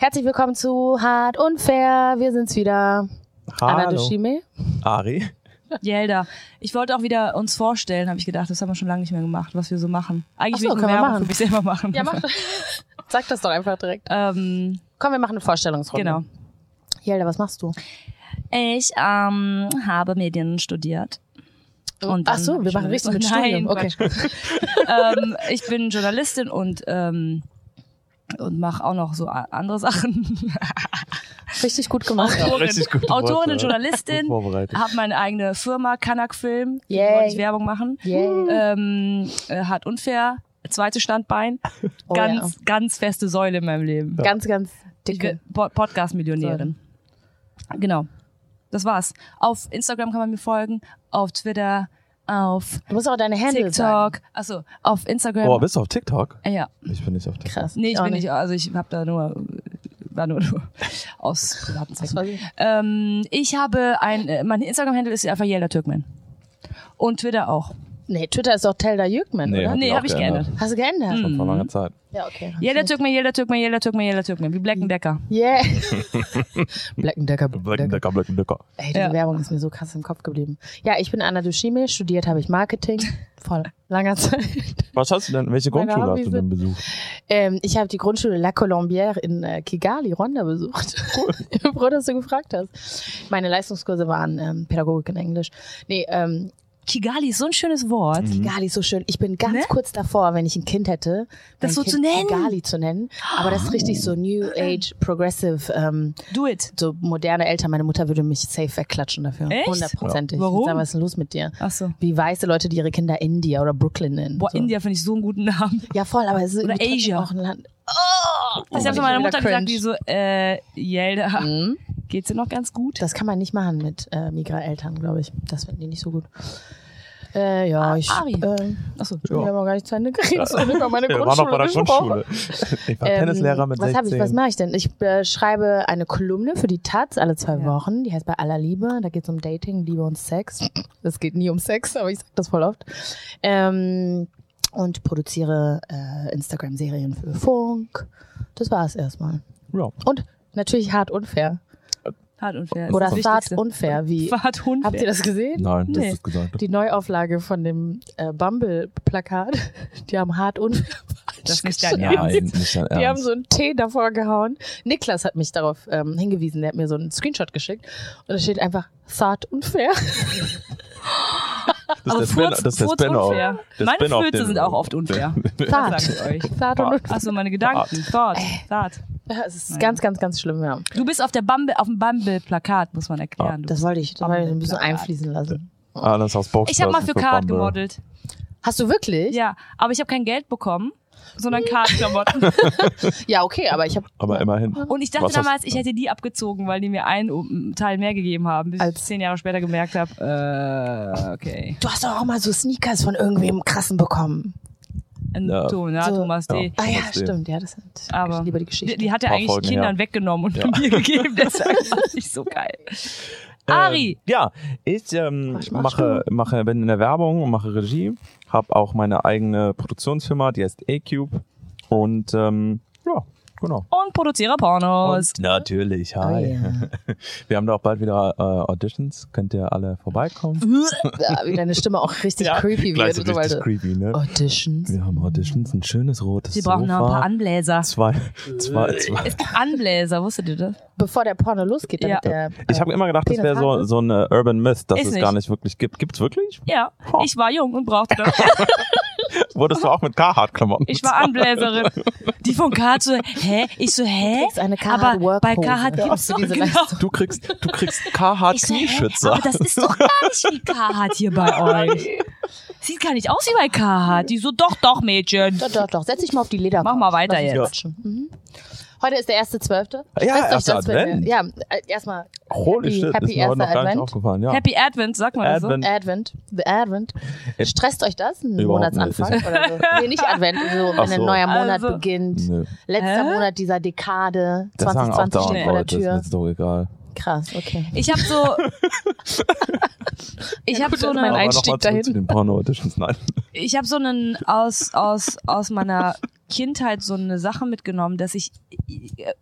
Herzlich willkommen zu Hart und Fair. Wir sind's wieder. Anna Hallo. Dushime. Ari. Jelda. Ich wollte auch wieder uns vorstellen, habe ich gedacht. Das haben wir schon lange nicht mehr gemacht, was wir so machen. Eigentlich Ach so, will ich können wir nur Werbung machen. für mich selber machen. Ja, mach Sag das doch einfach direkt. Ähm, Komm, wir machen eine Vorstellungsrunde. genau. Jelda, was machst du? Ich ähm, habe Medien studiert. Und Ach so, wir ich machen richtig mit Nein, Studium. Okay. Ähm, ich bin Journalistin und ähm, und mache auch noch so andere Sachen. Richtig gut gemacht. Autorin, richtig gute Autorin Worte. und Journalistin. Gut vorbereitet. Habe meine eigene Firma, Kanak Film. Yay. Wollte ich Werbung machen. Yay. Ähm, äh, hart unfair. Zweite Standbein. Oh, ganz, ganz feste Säule in meinem Leben. Ganz, ganz Ich dicke. Podcast-Millionärin. Genau. Das war's. Auf Instagram kann man mir folgen, auf Twitter, auf Du musst auch deine Handle sagen. TikTok. Achso, auf Instagram. Boah, bist du auf TikTok? Ja. Ich bin nicht auf TikTok. Krass. Nee, ich Auch bin nicht, also ich habe da nur, war nur, nur aus privaten Zwecken. Ähm, ich habe ein, äh, mein Instagram-Handle ist einfach Yelda Türkman. Und Twitter auch. Nee, Twitter ist doch Telda Jürgman, Nee, oder? die Nee, auch hab ich geändert. Hast du geändert? Schon vor langer Zeit. Ja, okay. Yelda Türkman, Yelda Türkman, Yelda Türkman, Yelda Türkman. Wie Black Decker. Yeah. Black Decker. Black Decker, Black Decker. Ey, diese Ja. Werbung ist mir so krass im Kopf geblieben. Ja, ich bin Anna Dushime, studiert habe ich Marketing. Vor langer Zeit. Was hast du denn, welche Meine Grundschule hast du denn besucht? Ähm, ich habe die Grundschule La Colombière in äh, Kigali, Rwanda besucht. Cool. Froh, dass du gefragt hast. Meine Leistungskurse waren ähm, Pädagogik und Englisch. Nee, ähm, Kigali ist so ein schönes Wort. Kigali ist so schön. Ich bin ganz Ne? kurz davor, wenn ich ein Kind hätte, Das so kind zu nennen? Kigali zu nennen. Aber das ist richtig so New Age, Progressive, ähm, Do it. so moderne Eltern. Meine Mutter würde mich safe wegklatschen dafür. Echt? Hundertprozentig. Ja. Warum? Ich Sag, was ist denn los mit dir? Achso. Wie weiße Leute, die ihre Kinder India oder Brooklyn nennen. Boah, so. India finde ich so einen guten Namen. Ja, voll, aber es ist Oder Asia. auch ein Land. Das Oh, hat ich zu meiner Mutter wieder gesagt, die so, äh, Yelda, Mhm. Geht's dir noch ganz gut? Das kann man nicht machen mit äh, Migra-Eltern, glaube ich. Das finden die nicht so gut. Äh, ja, Ah, ich. Ari. Äh, Achso. Wir haben auch gar nicht zu Ende geredet. War nicht mal meine Wir waren noch bei der Grundschule. Grundschule. Ich war Ähm, Tennislehrer mit was 16. habe ich, was mache ich denn? Ich äh, schreibe eine Kolumne für die Taz alle zwei Ja. Wochen. Die heißt bei aller Liebe. Da geht es um Dating, Liebe und Sex. Es geht nie um Sex, aber ich sage das voll oft. Ähm, und produziere äh, Instagram-Serien für Funk. Das war es erstmal. ja. Und natürlich hart unfair. Hart und fair. Oder das zart Wichtigste. unfair. Wie, Hart und habt ihr das gesehen? Nein, das Nee. ist gesagt. Die Neuauflage von dem äh, Bumble-Plakat. Die haben hart unfair. Das ist nicht dein Nein, Ernst. nicht dein Die haben so einen T davor gehauen. Niklas hat mich darauf ähm, hingewiesen. Der hat mir so einen Screenshot geschickt. Und da steht einfach zart unfair. Das Aber ist der Spin- Furz, das ist der Furz Spin-off. unfair. Meine Fürze sind auch oft unfair. Zart. Das ich. Zart und Zart. unfair. Achso, meine Gedanken. Thought. Thought. Ja, es ist Naja. ganz, ganz, ganz schlimm, ja. Du bist auf der Bumble, auf dem Bumble-Plakat, muss man erklären. Du Das wollte ich aber ein bisschen einfließen lassen. Alles aus Box. ich habe mal für Card gemodelt. Hast du wirklich? Ja, aber ich habe kein Geld bekommen, sondern Card-Klamotten. Ja, okay, aber ich habe Aber immerhin. Und ich dachte damals, ich hätte die abgezogen, weil die mir einen Teil mehr gegeben haben, bis Als- ich zehn Jahre später gemerkt habe, äh, okay. Du hast doch auch mal so Sneakers von irgendwem krassen bekommen. Ja. Tom, ja, So. Thomas D. Ah ja, Thomas D. stimmt. Ja, das sind Aber ich lieber die Die, Geschichte. die hat er eigentlich Folgen Kindern her. weggenommen und Ja. mir gegeben, deshalb war es nicht so geil. Ari! Ähm, ja, ich ähm, mache, mache, bin in der Werbung und mache Regie, habe auch meine eigene Produktionsfirma, die heißt A-Cube und ähm, ja, genau. Und produziere Pornos. Und natürlich, Oh, hi. ja. Wir haben da auch bald wieder äh, Auditions, könnt ihr alle vorbeikommen. ja, wie deine Stimme auch richtig creepy Gleich wird. so und so richtig weiter. creepy, ne? Auditions. Wir haben Auditions, ein schönes rotes Sie brauchen noch Sofa, ein paar Anbläser. zwei, zwei, zwei. Es gibt Anbläser, wusstet ihr das? Bevor der Porno losgeht, damit Ja. der. Ich habe immer gedacht, das wäre so, so ein äh, Urban Myth, dass Ist es nicht. gar nicht wirklich gibt. Gibt's wirklich? Ja, Oh. ich war jung und brauchte das. Wurdest du auch mit Carhartt-Klamotten? Ich war Anbläserin. Die von Carhartt so, hä? Ich so, hä? kriegst eine Aber Carhartt bei Workhose Carhartt gibt's für doch, diese genau. Leistung. Du kriegst, du kriegst Carhartt so? Knieschützer. Aber das ist doch gar nicht wie Carhartt hier bei euch. Sieht gar nicht aus wie bei Carhartt. Die so, doch, doch, Mädchen. Doch, doch, doch. Setz dich mal auf die Leder. Mach mal weiter jetzt. Quatschen. Mhm. Heute ist der erste Zwölfte. Ja, Stresst euch erster das, Advent. Ja, äh, erstmal Holy Happy- shit, happy ist mir heute noch erster gar nicht Advent. aufgefallen. Ja. Happy Advent, sagt man das so? Advent. Advent. The Advent. Stresst euch das? Ein Überhaupt Monatsanfang nicht. oder so? Nee, nicht Advent. So, wenn ein so. neuer Monat Also- beginnt. Nö, Letzter Hä? Monat dieser Dekade. das sagen auch 2020 dauernd steht vor der ist Tür. mir jetzt doch egal. Krass, okay. Ich habe so. ich habe gut, so das ist einen Einstieg mal dahin. zu den Porno-Auditions. Nein. ich habe so einen aus aus aus meiner Kindheit so eine Sache mitgenommen, dass ich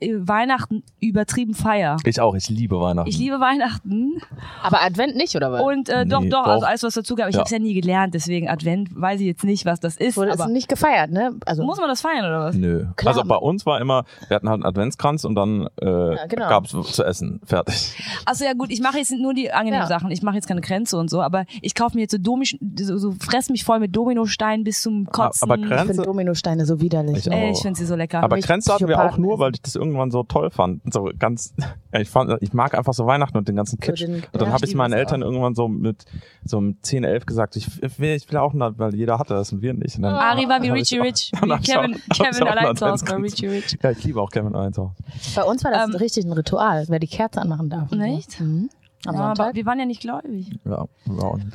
äh, Weihnachten übertrieben feier. Ich auch, ich liebe Weihnachten. Ich liebe Weihnachten Aber Advent nicht, oder was? und äh, doch, Nee, doch, doch. also alles, was dazu gab. Ich Ja. habe es ja nie gelernt, deswegen Advent weiß ich jetzt nicht, was das ist. Wurde es aber nicht gefeiert, ne? Also muss man das feiern oder was? Nö. Klar. Also bei uns war immer, wir hatten halt einen Adventskranz und dann äh, Ja, genau. gab's zu essen. Fertig. Achso, ja gut, ich mache jetzt nur die angenehmen Ja. Sachen. Ich mache jetzt keine Grenze und so, aber ich kaufe mir jetzt so, Domi so, so fress mich voll mit Dominosteinen bis zum Kotzen. aber ich Grenze- finde Dominosteine so widerlich. Ich auch. ich finde sie so lecker. Aber Nicht Grenze hatten wir auch nur, weil ich das irgendwann so toll fand. So ganz, ich fand, ich mag einfach so Weihnachten und den ganzen Kitsch. den- und dann ja, habe ich meinen Eltern irgendwann so mit so mit 10, 11 gesagt, ich will, ich will auch einen, weil jeder hatte das und wir nicht. Und dann, Ari war wie Richie auch- Rich. Kevin, auch- Kevin auch allein zu Hause war. Richie Rich. Ja, ich liebe auch Kevin allein zu Hause. Bei uns war das Ähm, richtig ein Ritual, wer die Kerze anmachen darf. Echt? Mhm. Am Ja, aber Sonntag. wir waren ja nicht gläubig. Ja, ja. und-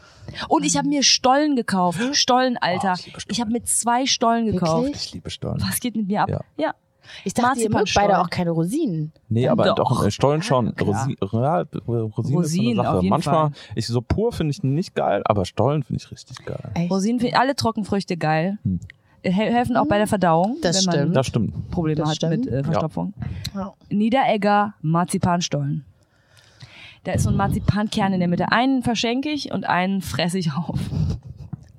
Und ich habe mir Stollen gekauft. Stollen, Alter. Oh, ich Stollen. Ich habe mir zwei Stollen gekauft. Wirklich? Ich liebe Stollen. Was geht mit mir ab? Ja. ja. Ich dachte, ihr mögt beide auch keine Rosinen. Nee, aber Doch. doch, äh, Stollen schon. klar. Rosi ja, Rosinen, ist so Rosinen, eine Sache. auf jeden Manchmal, Fall. ich so pur finde ich nicht geil, aber Stollen finde ich richtig geil. Echt? Rosinen, finde ich alle Trockenfrüchte geil. Hm. Hel- Helfen auch bei der Verdauung, Das wenn man stimmt. Das stimmt. Probleme Das hat stimmt. mit äh, Verstopfung. Ja. Niederegger Marzipanstollen. Da ist so ein Marzipankern in der Mitte. Einen verschenke ich und einen fresse ich auf.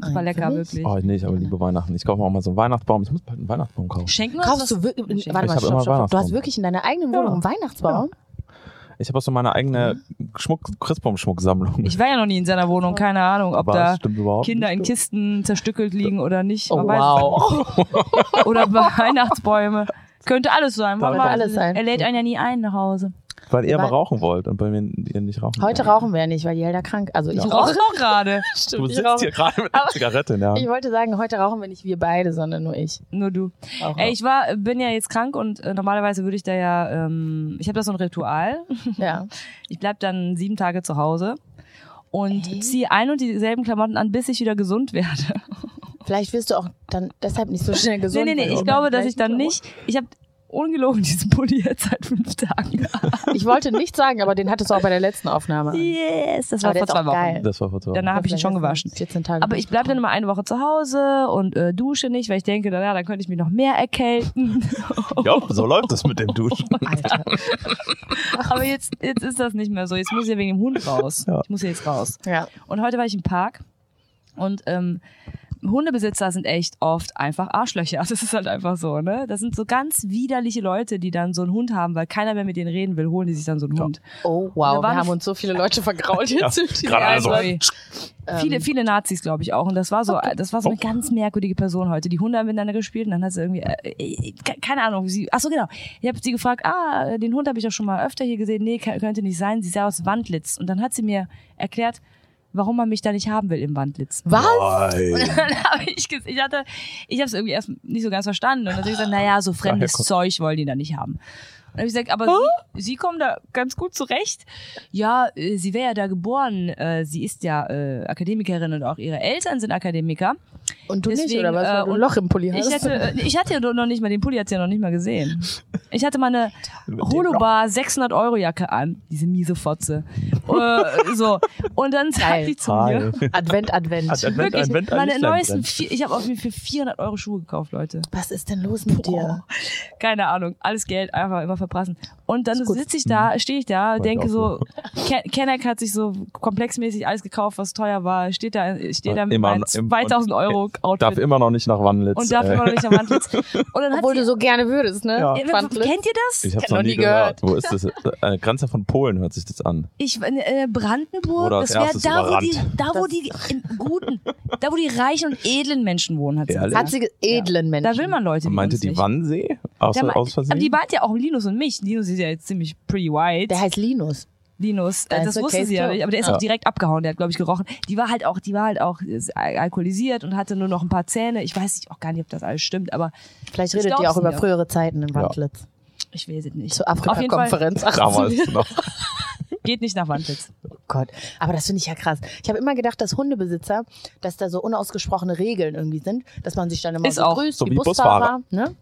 Super Einen lecker, wirklich. Oh, nee, ich aber liebe Weihnachten. Ich kaufe mir auch mal so einen Weihnachtsbaum. Ich muss bald einen Weihnachtsbaum kaufen. Schenken wir Kaufst was? du wirklich, warte Ich mal, stopp, immer stopp, stopp. Du Weihnachtsbaum. hast wirklich in deiner eigenen Wohnung Ja. einen Weihnachtsbaum? Ich habe auch so meine eigene Schmuck, Christbaumschmucksammlung. Ich war ja noch nie in seiner Wohnung, keine Ahnung, ob da Kinder in. Kisten zerstückelt liegen oder nicht. Oh, Man weiß wow. Oder Weihnachtsbäume. Könnte alles sein. Könnte alles es. sein. Er lädt einen ja nie ein nach Hause. Weil ihr mal Weil- rauchen wollt und bei mir ihr nicht rauchen Heute wollt. rauchen wir ja nicht, weil Jelda krank Also ich Ja. Rauche. auch gerade. Du ich sitzt rauche. hier gerade mit einer Zigarette in der Ich wollte sagen, heute rauchen wir nicht wir beide, sondern nur ich. Nur du. Rauche. Ey, ich war, bin ja jetzt krank und äh, normalerweise würde ich da ja, ähm, ich habe da so ein Ritual. ja. Ich bleib dann sieben Tage zu Hause und Hey. ziehe ein und dieselben Klamotten an, bis ich wieder gesund werde. Vielleicht wirst du auch dann deshalb nicht so schnell gesund. nee, nee, nee, ich glaube, dass ich dann nicht, ich habe ungelogen diesen Pulli jetzt seit fünf Tagen. Ich wollte nicht sagen, aber den hattest du auch bei der letzten Aufnahme. an. yes, das war Aber vor zwei auch Wochen. geil. Das war vor zwei Wochen. Danach habe ich ihn schon gewaschen. 14 Tage. Aber ich bleib dann immer eine Woche zu Hause und äh, dusche nicht, weil ich denke, naja, dann könnte ich mich noch mehr erkälten. Ja, so läuft das mit dem Duschen. Alter. Aber jetzt, jetzt ist das nicht mehr so. Jetzt muss ich ja wegen dem Hund raus. Ja. Ich muss ja jetzt raus. Ja. Und heute war ich im Park und ähm, Hundebesitzer sind echt oft einfach Arschlöcher. Das ist halt einfach so, ne? Das sind so ganz widerliche Leute, die dann so einen Hund haben, weil keiner mehr mit denen reden will, holen die sich dann so einen Hund. Oh, wow. Wir haben uns so viele Leute vergrault Ja, jetzt. im gerade also. sorry. Ähm, Viele, viele Nazis, glaube ich, auch. Und das war so, das war so eine Oh. ganz merkwürdige Person heute. Die Hunde haben miteinander gespielt und dann hat sie irgendwie, äh, äh, ke- keine Ahnung, wie sie, ach so genau. Ich habe sie gefragt, ah, den Hund habe ich doch schon mal öfter hier gesehen. Nee, könnte nicht sein. Sie sah aus Wandlitz. Und dann hat sie mir erklärt, warum man mich da nicht haben will im Wandlitz. Was? Nein. dann habe ich, ges- ich hatte, ich habe es irgendwie erst nicht so ganz verstanden und dann habe ich gesagt, naja, so fremdes Zeug wollen die da nicht haben. Und dann habe ich gesagt, aber sie, sie kommen da ganz gut zurecht. Ja, äh, sie wäre ja da geboren. Äh, sie ist ja äh, Akademikerin und auch ihre Eltern sind Akademiker. Und du nicht, Deswegen, oder was? Weil äh, du ein und Loch im Pulli hast. Ich hätte, äh, ich hatte ja noch nicht mal den Pulli, hat sie ja noch nicht mal gesehen. Ich hatte mal eine Holobar 600 Euro Jacke an, diese miese Fotze. äh, so und dann sagt die zu mir, Advent, Advent. Advent. wirklich, Advent, ein meine neuesten, vier, ich habe auf mir für 400 Euro Schuhe gekauft, Leute. Was ist denn los mit dir? Keine Ahnung, alles Geld einfach immer verprassen. Und dann sitze ich da, stehe ich da, Wollte denke so, Ken- Kenneck hat sich so komplexmäßig alles gekauft, was teuer war, steht da, steht da mit Immer- meinem im- 2000 Euro Darf Outfit immer noch nicht nach Wannlitz. und darf äh, immer noch nicht am Wand sitzen. Und dann Obwohl sie, du so gerne würdest, ne? Ja. Ja, Pfandlitz. kennt ihr das? Ich hab's noch noch nie gehört. gehört. Wo ist das? Äh, Grenze von Polen hört sich das an. Ich äh, Brandenburg, Oder das wäre da, wo die, da wo die im guten, da wo die reichen und edlen Menschen wohnen, hat sie Ehrlich? gesagt. Hat sie edlen Menschen. Da will man Leute. Und meinte die. Wannsee? Aus, aus Versehen? aber die meint ja auch Linus und mich. Linus ist ja jetzt ziemlich pretty white. Der heißt Linus. Linus, Da äh, ist das wusste Case sie ja nicht, aber der ist Ja. auch direkt abgehauen, der hat glaube ich gerochen. Die war halt auch, die war halt auch äh, alkoholisiert und hatte nur noch ein paar Zähne. Ich weiß nicht, auch gar nicht, ob das alles stimmt, aber Vielleicht Ich redet ihr auch über frühere Zeiten in Wandlitz. ich weiß es nicht. Zur Auf jeden Fall Afrika-Konferenz. Damals noch. geht nicht nach Wandlitz. Oh Gott. Aber das finde ich ja krass. Ich habe immer gedacht, dass Hundebesitzer, dass da so unausgesprochene Regeln irgendwie sind, dass man sich dann immer Ist so auch. grüßt, So wie wie Busfahrer. Ne?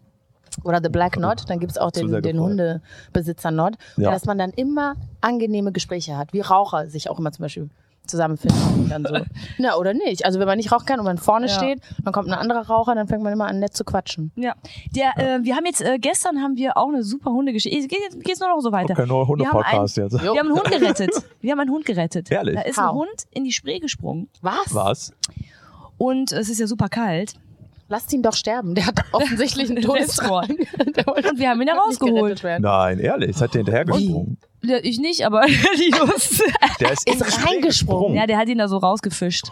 Oder The Black Knot, dann gibt's auch Zu den, den. Hundebesitzer Knot. Ja. Und dass man dann immer angenehme Gespräche hat, wie Raucher sich auch immer zum Beispiel zusammenfinden. Dann so. Na, oder nicht. Also wenn man nicht rauchen kann und man vorne Ja. steht, dann kommt ein anderer Raucher, dann fängt man immer an, nett zu quatschen. Ja, der, Äh, wir haben jetzt, äh, gestern haben wir auch eine super Hundegeschichte. Geht jetzt geht's nur noch so weiter. Okay, nur Wir haben Hunde-Podcast jetzt. Wir haben einen Hund gerettet. Wir haben einen Hund gerettet. Ehrlich? Da ist How? ein Hund in die Spree gesprungen Was? Was? und es ist ja super kalt. Lasst ihn doch sterben. Der hat offensichtlich einen Todesdrang. Der Und wir haben ihn da rausgeholt. Nein, ehrlich, seid ihr hinterhergesprungen? Ja, Ich nicht, aber Linus. Der ist, Ist reingesprungen. ja, der hat ihn da so rausgefischt.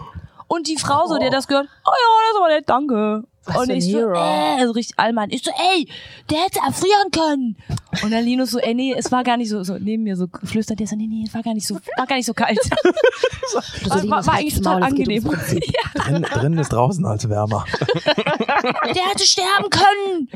Und die Frau so, die hat das gehört, oh ja, das war nett, danke. Was und ich so, äh, so richtig allmann. Ich so, ey, der hätte erfrieren können. Und der Linus so, ey, nee, es war gar nicht so, so neben mir so flüstert der so, nee, nee, es war gar nicht so, war gar nicht so kalt. So, war, war, war eigentlich Maul, total ums angenehm. Ja, drin, drin ist draußen als wärmer. der hätte sterben können.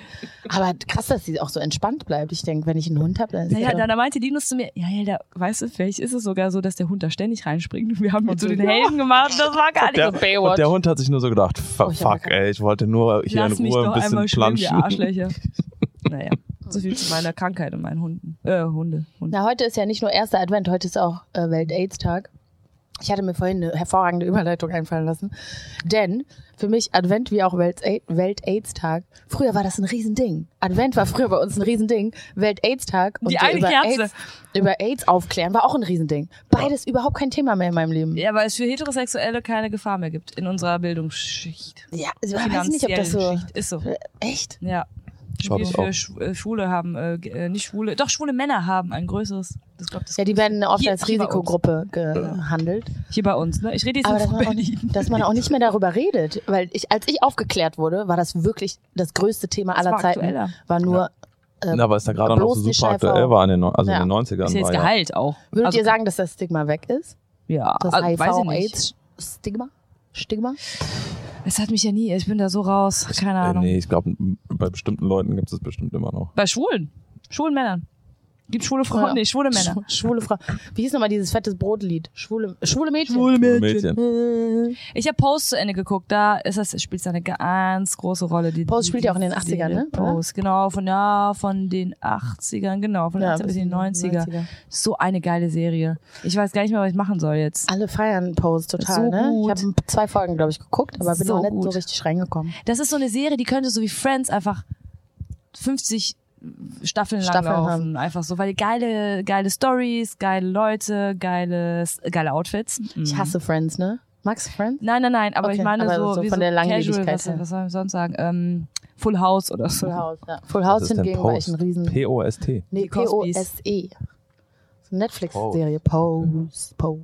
Aber krass, dass sie auch so entspannt bleibt. Ich denke, wenn ich einen Hund habe, dann ist Naja, so- da, da meinte Linus zu mir, ja, ja, da, weißt du, vielleicht ist es sogar so, dass der Hund da ständig reinspringt. Und wir haben ihn zu den Helden gemacht. Das war gar nicht Der, so. Baywatch. und der Hund hat sich nur so gedacht, fuck, Oh, ich hab fuck ey, ich wollte nur hier Lass in mich Ruhe doch ein bisschen einmal schwimmen, die planschen. Arschlöcher. naja, so viel zu meiner Krankheit und meinen Hunden. Äh, Hunde. Hunde. Na, heute ist ja nicht nur erster Advent, heute ist auch äh, Welt-Aids-Tag. Ich hatte mir vorhin eine hervorragende Überleitung einfallen lassen. Denn für mich Advent wie auch Welt- Welt-Aids-Tag, früher war das ein Riesending. Advent war früher bei uns ein Riesending. Welt-Aids-Tag und Die eine über, Kerze. AIDS, über AIDS aufklären war auch ein Riesending. Beides überhaupt kein Thema mehr in meinem Leben. Ja, weil es für Heterosexuelle keine Gefahr mehr gibt in unserer Bildungsschicht. Ja, ich weiß nicht, ob das so... Schicht. Ist so. Echt? Ja. Glaub ich für auch. Äh, Schwule haben, äh, äh, nicht Schwule, doch schwule Männer haben ein größeres, das glaubt das Ja, die werden oft Hier- als. Risikogruppe gehandelt. hier bei uns, ne? Ich rede jetzt Aber nicht dass man, auch, dass man auch nicht mehr darüber redet. Weil ich, als ich aufgeklärt wurde, war das wirklich das größte Thema aller war Zeiten. aktueller. War nur, äh, Na, weil es da gerade noch so super aktuell war in den, also Ja. in den 90ern. Ist ja jetzt war ja. Gehalt auch. würdet Also, ihr sagen, dass das Stigma weg ist? Ja, Das also. HIV-AIDS-Stigma? Stigma? Es hat mich ja nie, ich bin da so raus, keine Äh, Ahnung. nee, ich glaube, bei bestimmten Leuten gibt es das bestimmt immer noch. Bei Schwulen, schwulen Männern. Gibt schwule Frauen, Ja. nee, schwule Männer. Sch schwule Frau. Wie hieß nochmal dieses fettes Brotlied? Schwule, schwule Mädchen. Mädchen. Äh, Ich habe Pose zu Ende geguckt, da ist das, spielt es eine ganz große Rolle. Die, Pose spielt die ja auch in den 80ern, ne? Pose, genau, von, ja, von den 80ern, genau, von den 80ern bis in die 90er. So eine geile Serie. Ich weiß gar nicht mehr, was ich machen soll jetzt. Alle feiern Pose total, So ne? gut. Ich habe zwei Folgen, glaube ich, geguckt, aber bin So noch nicht so gut. richtig reingekommen. Das ist so eine Serie, die könnte so wie Friends einfach 50 Staffeln lang Staffeln laufen. Einfach so, weil die geile, geile Stories, geile Leute, geiles, geile Outfits. Mhm. Ich hasse Friends, ne? Magst du Friends? Nein, nein, nein, aber Okay, ich meine aber so, so wie von so der casual, was, her. was soll ich sonst sagen? Ähm, Full House oder so. Full House, ja. Full House hingegen war ich ein Post? riesen... P-O-S-T. Nee. P-O-S-E. So eine Netflix-Serie. Pose. Pose.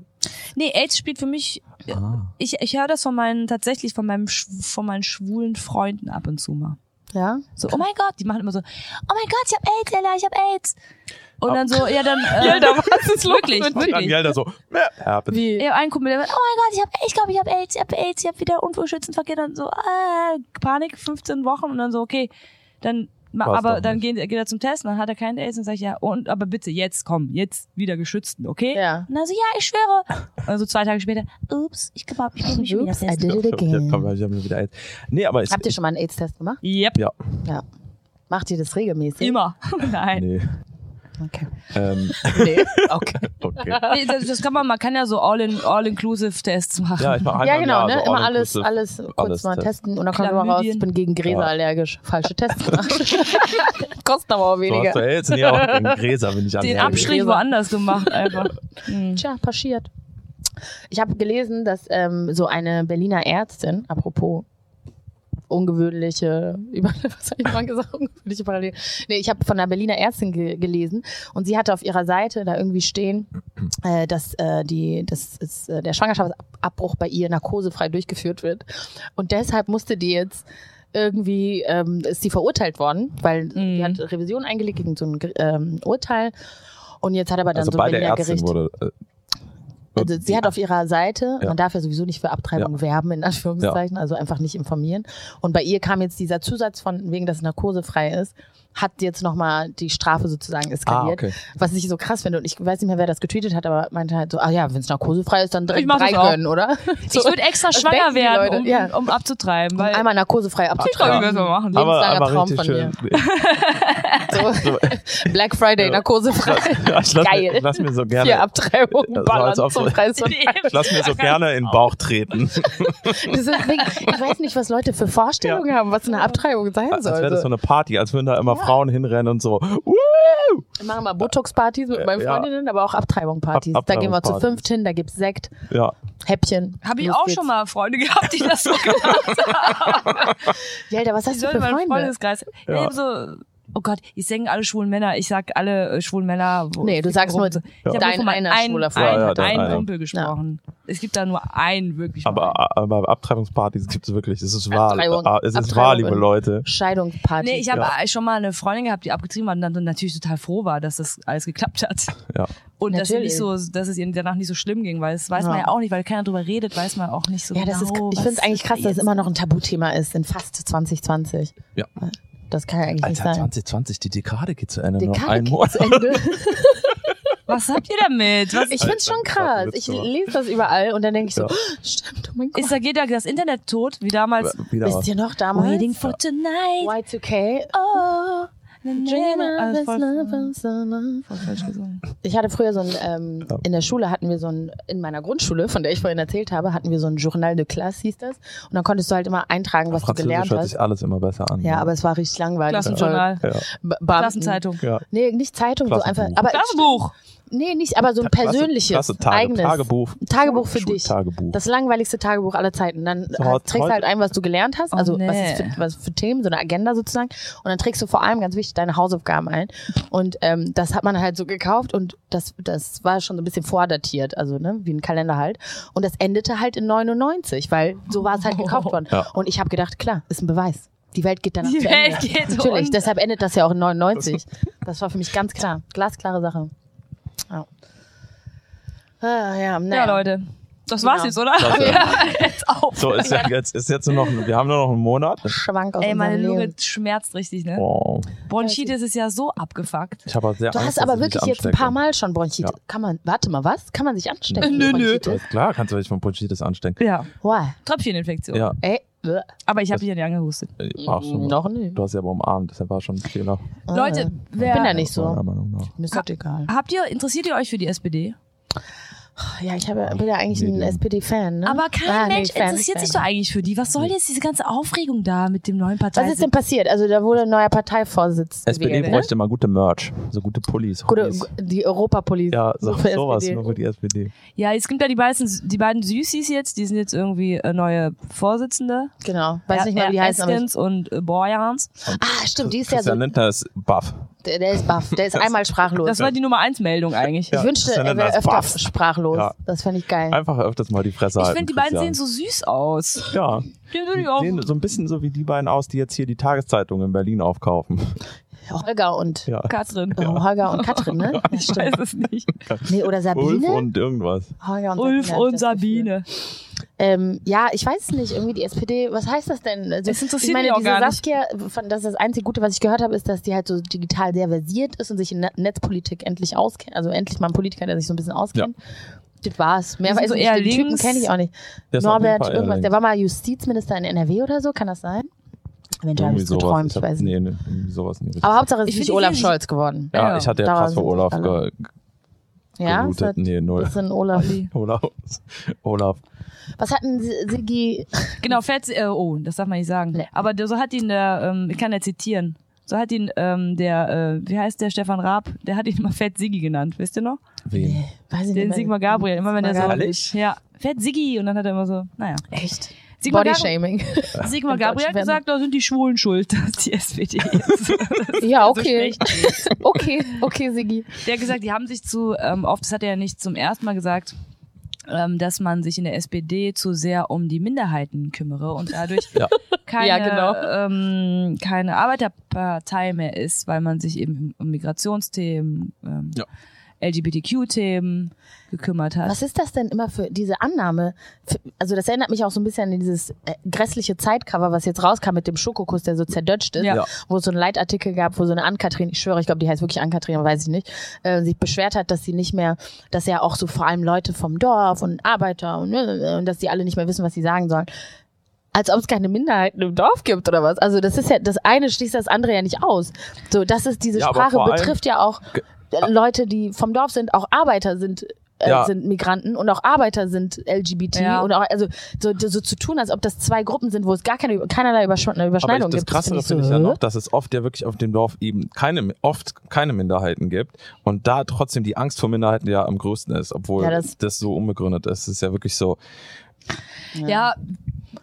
Nee, AIDS spielt für mich, Ah. ich, ich höre das von meinen, tatsächlich von meinem, von meinen schwulen Freunden ab und zu mal. Ja? So, oh mein Gott, die machen immer so, oh mein Gott, ich hab AIDS, Ella, ich hab AIDS. Und dann so, ja dann, äh, Ja, da was ist wirklich, mit? Und wirklich. Gelder so, Herpes. Wie? Hab einen Kumpel, der oh mein Gott, ich hab, ich glaube, ich hab AIDS, ich hab AIDS, ich hab wieder unvorschützten Verkehr, dann so, äh, Panik, 15 Wochen und dann so, okay, dann, aber dann geht, geht er zum Test und dann hat er keinen AIDS und sag ich, ja, und, aber bitte, jetzt, komm, jetzt wieder geschützten, okay? Ja. Und dann so, ja, ich schwöre. Also zwei Tage später, ups, ich glaube, ich muss mich schon wieder Oops, I testen. did it again. Ja, komm, ich hab wieder AIDS. Nee, aber ich, Habt ihr schon mal einen AIDS-Test gemacht? Yep, ja, Ja. Macht ihr das regelmäßig? immer. Nein. nee. Okay. Ähm, Nee. Okay. okay. Nee, das, das kann man, man kann ja so all-in, all-inclusive Tests machen. Ja, ich mach Ja, genau, ne? so Immer alles, alles kurz alles mal testen. testen und dann kommt immer raus, ich bin gegen Gräser Ja. allergisch. Falsche Tests gemacht. Kostet aber auch hast weniger. du AIDS, nee, auch den Gräser bin ich Den. Abstrich Gräser. woanders gemacht einfach. Mhm. Tja, passiert. Ich habe gelesen, dass ähm, so eine Berliner Ärztin, apropos ungewöhnliche, über, was habe ich mal gesagt, ungewöhnliche Parallel. Nee, ich habe von einer Berliner Ärztin ge gelesen und sie hatte auf ihrer Seite da irgendwie stehen, äh, dass äh, die, dass ist, äh, der Schwangerschaftsabbruch bei ihr narkosefrei durchgeführt wird und deshalb musste die jetzt irgendwie ähm, ist sie verurteilt worden, weil die Mhm. hat Revision eingelegt gegen so ein ähm, Urteil und jetzt hat aber dann Also so bei ein der Berliner Ärztin Gericht wurde. Äh, also sie hat auf ihrer Seite, Ja. man darf ja sowieso nicht für Abtreibung werben, in Anführungszeichen, also einfach nicht informieren. Und bei ihr kam jetzt dieser Zusatz von, wegen, dass es narkosefrei ist. Hat jetzt nochmal die Strafe sozusagen eskaliert. Ah, okay. Was ich so krass finde. Und ich weiß nicht mehr, wer das getweetet hat, aber meinte halt so, ah ja, wenn es narkosefrei ist, dann direkt drei gönnen, oder? Ich würde extra schwanger werden, Leute? um, Ja. um abzutreiben. Um Weil einmal narkosefrei ich glaube, ich abzutreiben. werde machen. aber, lebenslanger aber Traum von schön. So. Black Friday, narkosefrei. Ja, ich lass, Geil. Mir, lass mir so gerne. Vier Abtreibungen, Ja, so ballern ob- zum Preis von Ich lass mir so gerne in den Bauch treten. Das ist wegen, ich weiß nicht, was Leute für Vorstellungen haben, was eine Abtreibung sein Als wäre das so sollte. eine Party, als würden da immer Frauen hinrennen und so. Wir machen mal Botox-Partys mit meinen Ja. Freundinnen, aber auch Abtreibung-Partys. Ab- da gehen wir zu fünft hin, da gibt's Sekt, Ja. Häppchen. Habe ich auch geht's. schon mal Freunde gehabt, die das so gemacht haben. Ja, Alter, was Die hast du sollen für Freunde? Freundeskreis. Ja. Ja. Ich hab so, oh Gott, ich denke alle schwulen Männer. Ich sag alle äh, schwulen Männer. Wo, Nee, du sagst nur Ich Ja. hab dein nur von meinem einer einen, schwuler ein, Freund. Ja, ja, einen, einer. Kumpel gesprochen. Es gibt da nur einen wirklich. Aber, aber Abtreibungspartys gibt es wirklich. Es ist wahr. Abtreibung. Ah, Es ist wahr, liebe Leute. Scheidungsparty. Nee, ich habe Ja. schon mal eine Freundin gehabt, die abgetrieben war und dann natürlich total froh war, dass das alles geklappt hat. Ja. Und dass, nicht so, dass es ihr danach nicht so schlimm ging, weil das weiß Ja. man ja auch nicht, weil keiner drüber redet, weiß man auch nicht so ja, genau. das ist, ich finde es eigentlich krass, dass es immer noch ein Tabuthema ist in fast 2020. Ja. Das kann ja eigentlich nicht Alter, sein. 2020, die Dekade geht zu Ende. Die noch geht Monat. zu Ende. Was habt ihr damit? Was Ich find's schon krass. Ich lese das überall und dann denke ich so, Ja. oh, stimmt, oh mein Gott. ist da geht da das Internet tot, wie damals? Wieder Wisst ihr noch damals? Waiting for tonight. Y2K. Oh. Voll, voll falsch gesungen. Ich hatte früher so ein, ähm, Ja. in der Schule hatten wir so ein, in meiner Grundschule, von der ich vorhin erzählt habe, hatten wir so ein Journal de Classe, hieß das. Und dann konntest du halt immer eintragen, was du gelernt hört hast. sich alles immer besser an. Ja, aber es war richtig langweilig. Klassenjournal. Ja. Ba- Beamten. Klassenzeitung. Ja. Nee, nicht Zeitung, so einfach. Aber Klassenbuch. Nee, nicht, aber so ein Klasse- persönliches, Klasse, Tage, eigenes Tagebuch. Tagebuch für dich. Das langweiligste Tagebuch aller Zeiten. Dann So, trägst du halt ein, was du gelernt hast, Oh, also was nee. ist für, was für Themen, so eine Agenda sozusagen. Und dann trägst du vor allem ganz wichtig deine Hausaufgaben ein. Und ähm, das hat man halt so gekauft und das, das war schon so ein bisschen vordatiert, also ne, wie ein Kalender halt. Und das endete halt in 99, weil so war es halt gekauft worden. Ja. Und ich habe gedacht, klar, ist ein Beweis. Die Welt geht danach Die zu Welt Ende. geht Natürlich, unter. deshalb endet das ja auch in 99. Das war für mich ganz klar. Glasklare Sache. Ja. Ah, ja, naja. Ja, Leute. Das war's Genau. jetzt, oder? Das, Ja, jetzt auf. So, ist ja, jetzt ist jetzt nur noch, wir haben nur noch einen Monat. Schwank aus Ey, meine Lunge schmerzt richtig, ne? Oh, Bronchitis ist ja so abgefuckt. ich habe auch sehr Du Angst, hast aber wirklich jetzt ein paar Mal schon Bronchitis. Ja. Kann man, warte mal, was? Kann man sich anstecken? Nö, nö. Klar kannst du dich von Bronchitis anstecken. Ja. Why? Tröpfcheninfektion. Ja, Ey. Aber ich habe dich ja nicht angehustet. äh, war schon. noch nicht. Du hast sie aber umarmt, deshalb war schon ein Fehler. Ah, Leute, Ich wer, bin da nicht Meiner so. Meinung nach. Mir ist das egal. habt ihr, interessiert ihr euch für die SPD? Ja, ich habe, bin ja eigentlich ein. SPD-Fan. Ne? Aber kein Ah, nee, Mensch Fan, interessiert Fan. sich doch eigentlich für die. Was soll jetzt diese ganze Aufregung da mit dem neuen Partei? Was ist denn passiert? Also da wurde ein neuer Parteivorsitz SPD gewählt, ne? bräuchte mal gute Merch, so gute Pullis. Gute, die Europapolice. ja, so, für sowas SPD. nur für die SPD. Ja, es gibt ja die beiden, die beiden Süßis jetzt, die sind jetzt irgendwie äh, neue Vorsitzende. Genau. Weiß nicht mal, wie die heißen. Eskens und äh, Borjans. ah, stimmt, die ist ja so. Christian Lindner ist buff. Der, der ist baff. Der ist einmal sprachlos. Das war die Nummer eins Meldung eigentlich. ich Ja, wünschte, Christian er wäre öfter baff. sprachlos. Ja. Das fände ich geil. Einfach öfters mal die Fresse Ich halten. finde, die beiden Christian. sehen so süß aus. Ja, Die sind die sehen so ein bisschen so wie die beiden aus, die jetzt hier die Tageszeitung in Berlin aufkaufen. Holger und Ja. Katrin. Oh, Holger und Katrin, ne? Ja, Ich stimmt. weiß es nicht. Nee, oder Ulf Sabine? und irgendwas. Holger und Ulf Sabine, und das Sabine. Ähm, ja, ich weiß es nicht. Irgendwie die SPD, was heißt das denn? Also, Das interessiert ich meine, mich auch diese gar nicht. Saskia, von, das ist das einzige Gute, was ich gehört habe, ist, dass die halt so digital sehr versiert ist und sich in Ne- Netzpolitik endlich auskennt. Also endlich mal ein Politiker, der sich so ein bisschen auskennt. Das war's. Mehr weiß so ich eher nicht. Den Typen kenne ich auch nicht. Jeden Norbert, irgendwas. Der war mal Justizminister in NRW oder so, kann das sein? Eventuell habe ich geträumt, Ich weiß nicht. nee, nee, sowas nicht. Aber Hauptsache es Ich ist nicht Olaf Scholz geworden. ja, Ja, ich hatte ja krass sich Olaf ge Ja, geroutet. das, Nee, null. das sind Olaf. Olaf. Olaf. Was hatten Sigi? Genau, Fett, äh, oh, das darf man nicht sagen. Nee. Aber so hat ihn der, ähm, ich kann ja zitieren. So hat ihn ähm, der, äh, wie heißt der Stefan Raab? Der hat ihn immer Fett Siggi genannt, wisst ihr noch? Wen? Weiß ich Den nicht. Sigmar Gabriel. Immer wenn er so, Ehrlich? ja, Fett Siggi und dann hat er immer so, naja. Echt? Sigmar, Bodyshaming. Sigmar Gabriel hat gesagt, da sind die Schwulen schuld, dass die SPD jetzt Ja, so okay. schlecht geht. okay, okay, Sigi. Der hat gesagt, die haben sich zu, ähm, oft, das hat er ja nicht zum ersten Mal gesagt, ähm, dass man sich in der SPD zu sehr um die Minderheiten kümmere und dadurch Ja. keine, Ja, genau. ähm, keine Arbeiterpartei mehr ist, weil man sich eben um Migrationsthemen ähm, Ja. LGBTQ-Themen gekümmert hat. Was ist das denn immer für diese Annahme? Also das erinnert mich auch so ein bisschen an dieses äh, grässliche Zeitcover, was jetzt rauskam mit dem Schokokuss, der so zerdutscht ist, Ja. Wo es so einen Leitartikel gab, wo so eine Ann-Kathrin, ich schwöre, ich glaube, die heißt wirklich Ann-Kathrin, aber weiß ich nicht, äh, sich beschwert hat, dass sie nicht mehr, dass ja auch so vor allem Leute vom Dorf und Arbeiter und, äh, und dass die alle nicht mehr wissen, was sie sagen sollen. Als ob es keine Minderheiten im Dorf gibt oder was. Also das ist ja, das eine schließt das andere ja nicht aus. So, das ist, diese Ja, Sprache betrifft ja auch Leute, die vom Dorf sind, auch Arbeiter sind äh, Ja. sind Migranten und auch Arbeiter sind LGBT Ja. und auch also so, so zu tun, als ob das zwei Gruppen sind, wo es gar keine keinerlei Überschn Aber Überschneidung ich, das gibt. Krassere find finde ich so, ja hä? noch, dass es oft ja wirklich auf dem Dorf eben keine, oft keine Minderheiten gibt und da trotzdem die Angst vor Minderheiten ja am größten ist, obwohl Ja, das, das- so unbegründet ist. Es ist ja wirklich so, Ja,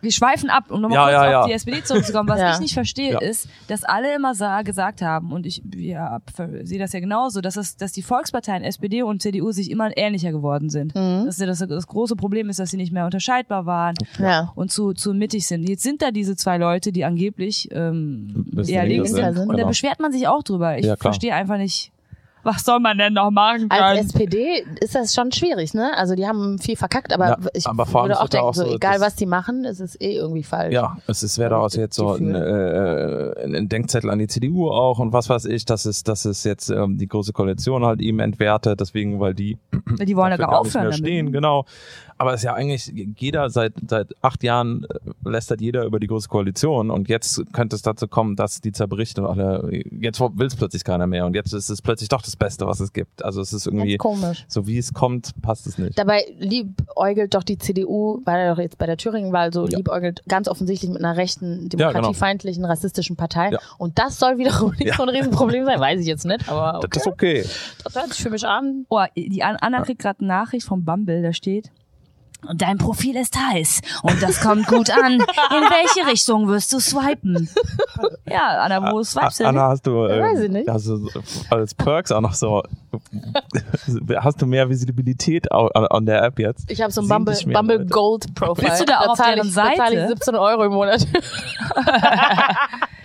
wir schweifen ab, um nochmal Ja, kurz ja, auf ja. die SPD zurückzukommen. Was Ja. ich nicht verstehe, Ja. ist, dass alle immer sa gesagt haben, und ich ja, sehe das ja genauso, dass, es, dass die Volksparteien SPD und CDU sich immer ähnlicher geworden sind. Mhm. Dass ja das, das große Problem ist, dass sie nicht mehr unterscheidbar waren Ja. und zu, zu mittig sind. Jetzt sind da diese zwei Leute, die angeblich ähm, eher links sind, sind. Und da beschwert man sich auch drüber. Ich Ja, verstehe einfach nicht, was soll man denn noch machen können? Als SPD ist das schon schwierig, ne? Also die haben viel verkackt, aber Ja, ich aber würde auch denken, auch so, so egal was die machen, es ist eh irgendwie falsch. ja, es ist, wäre daraus jetzt so ein, äh, ein Denkzettel an die CDU auch und was weiß ich, dass es, dass es jetzt ähm, die große Koalition halt eben entwertet, deswegen, weil die die wollen ja gar aufhören mehr damit. stehen, genau. Aber es ist ja eigentlich, jeder seit, seit acht Jahren äh, lästert jeder über die große Koalition und jetzt könnte es dazu kommen, dass die zerbricht und alle, jetzt will es plötzlich keiner mehr und jetzt ist es plötzlich doch das Beste, was es gibt. Also es ist irgendwie, Ganz komisch. so wie es kommt, passt es nicht. Dabei liebäugelt doch die CDU, war ja doch jetzt bei der Thüringen-Wahl so, Ja. liebäugelt ganz offensichtlich mit einer rechten, genau. demokratiefeindlichen, rassistischen Partei. Ja. Und das soll wiederum nicht Ja. so ein Riesenproblem sein, weiß ich jetzt nicht, aber okay. Das ist okay. das hört sich für mich an. Oh, die An- Anna kriegt gerade eine Nachricht vom Bumble, da steht. Dein Profil ist heiß und das kommt gut an. In welche Richtung wirst du swipen? Ja, Anna, wo swipest du? denn? Anna, hast du, äh, weiß ich nicht. hast du als Perks auch noch so, hast du mehr Visibilität an, der App jetzt? Ich habe so ein Bumble, Bumble. Gold Profile. Bist du da auch auf zahl deren ich, Da zahle ich Seite? 17 Euro im Monat.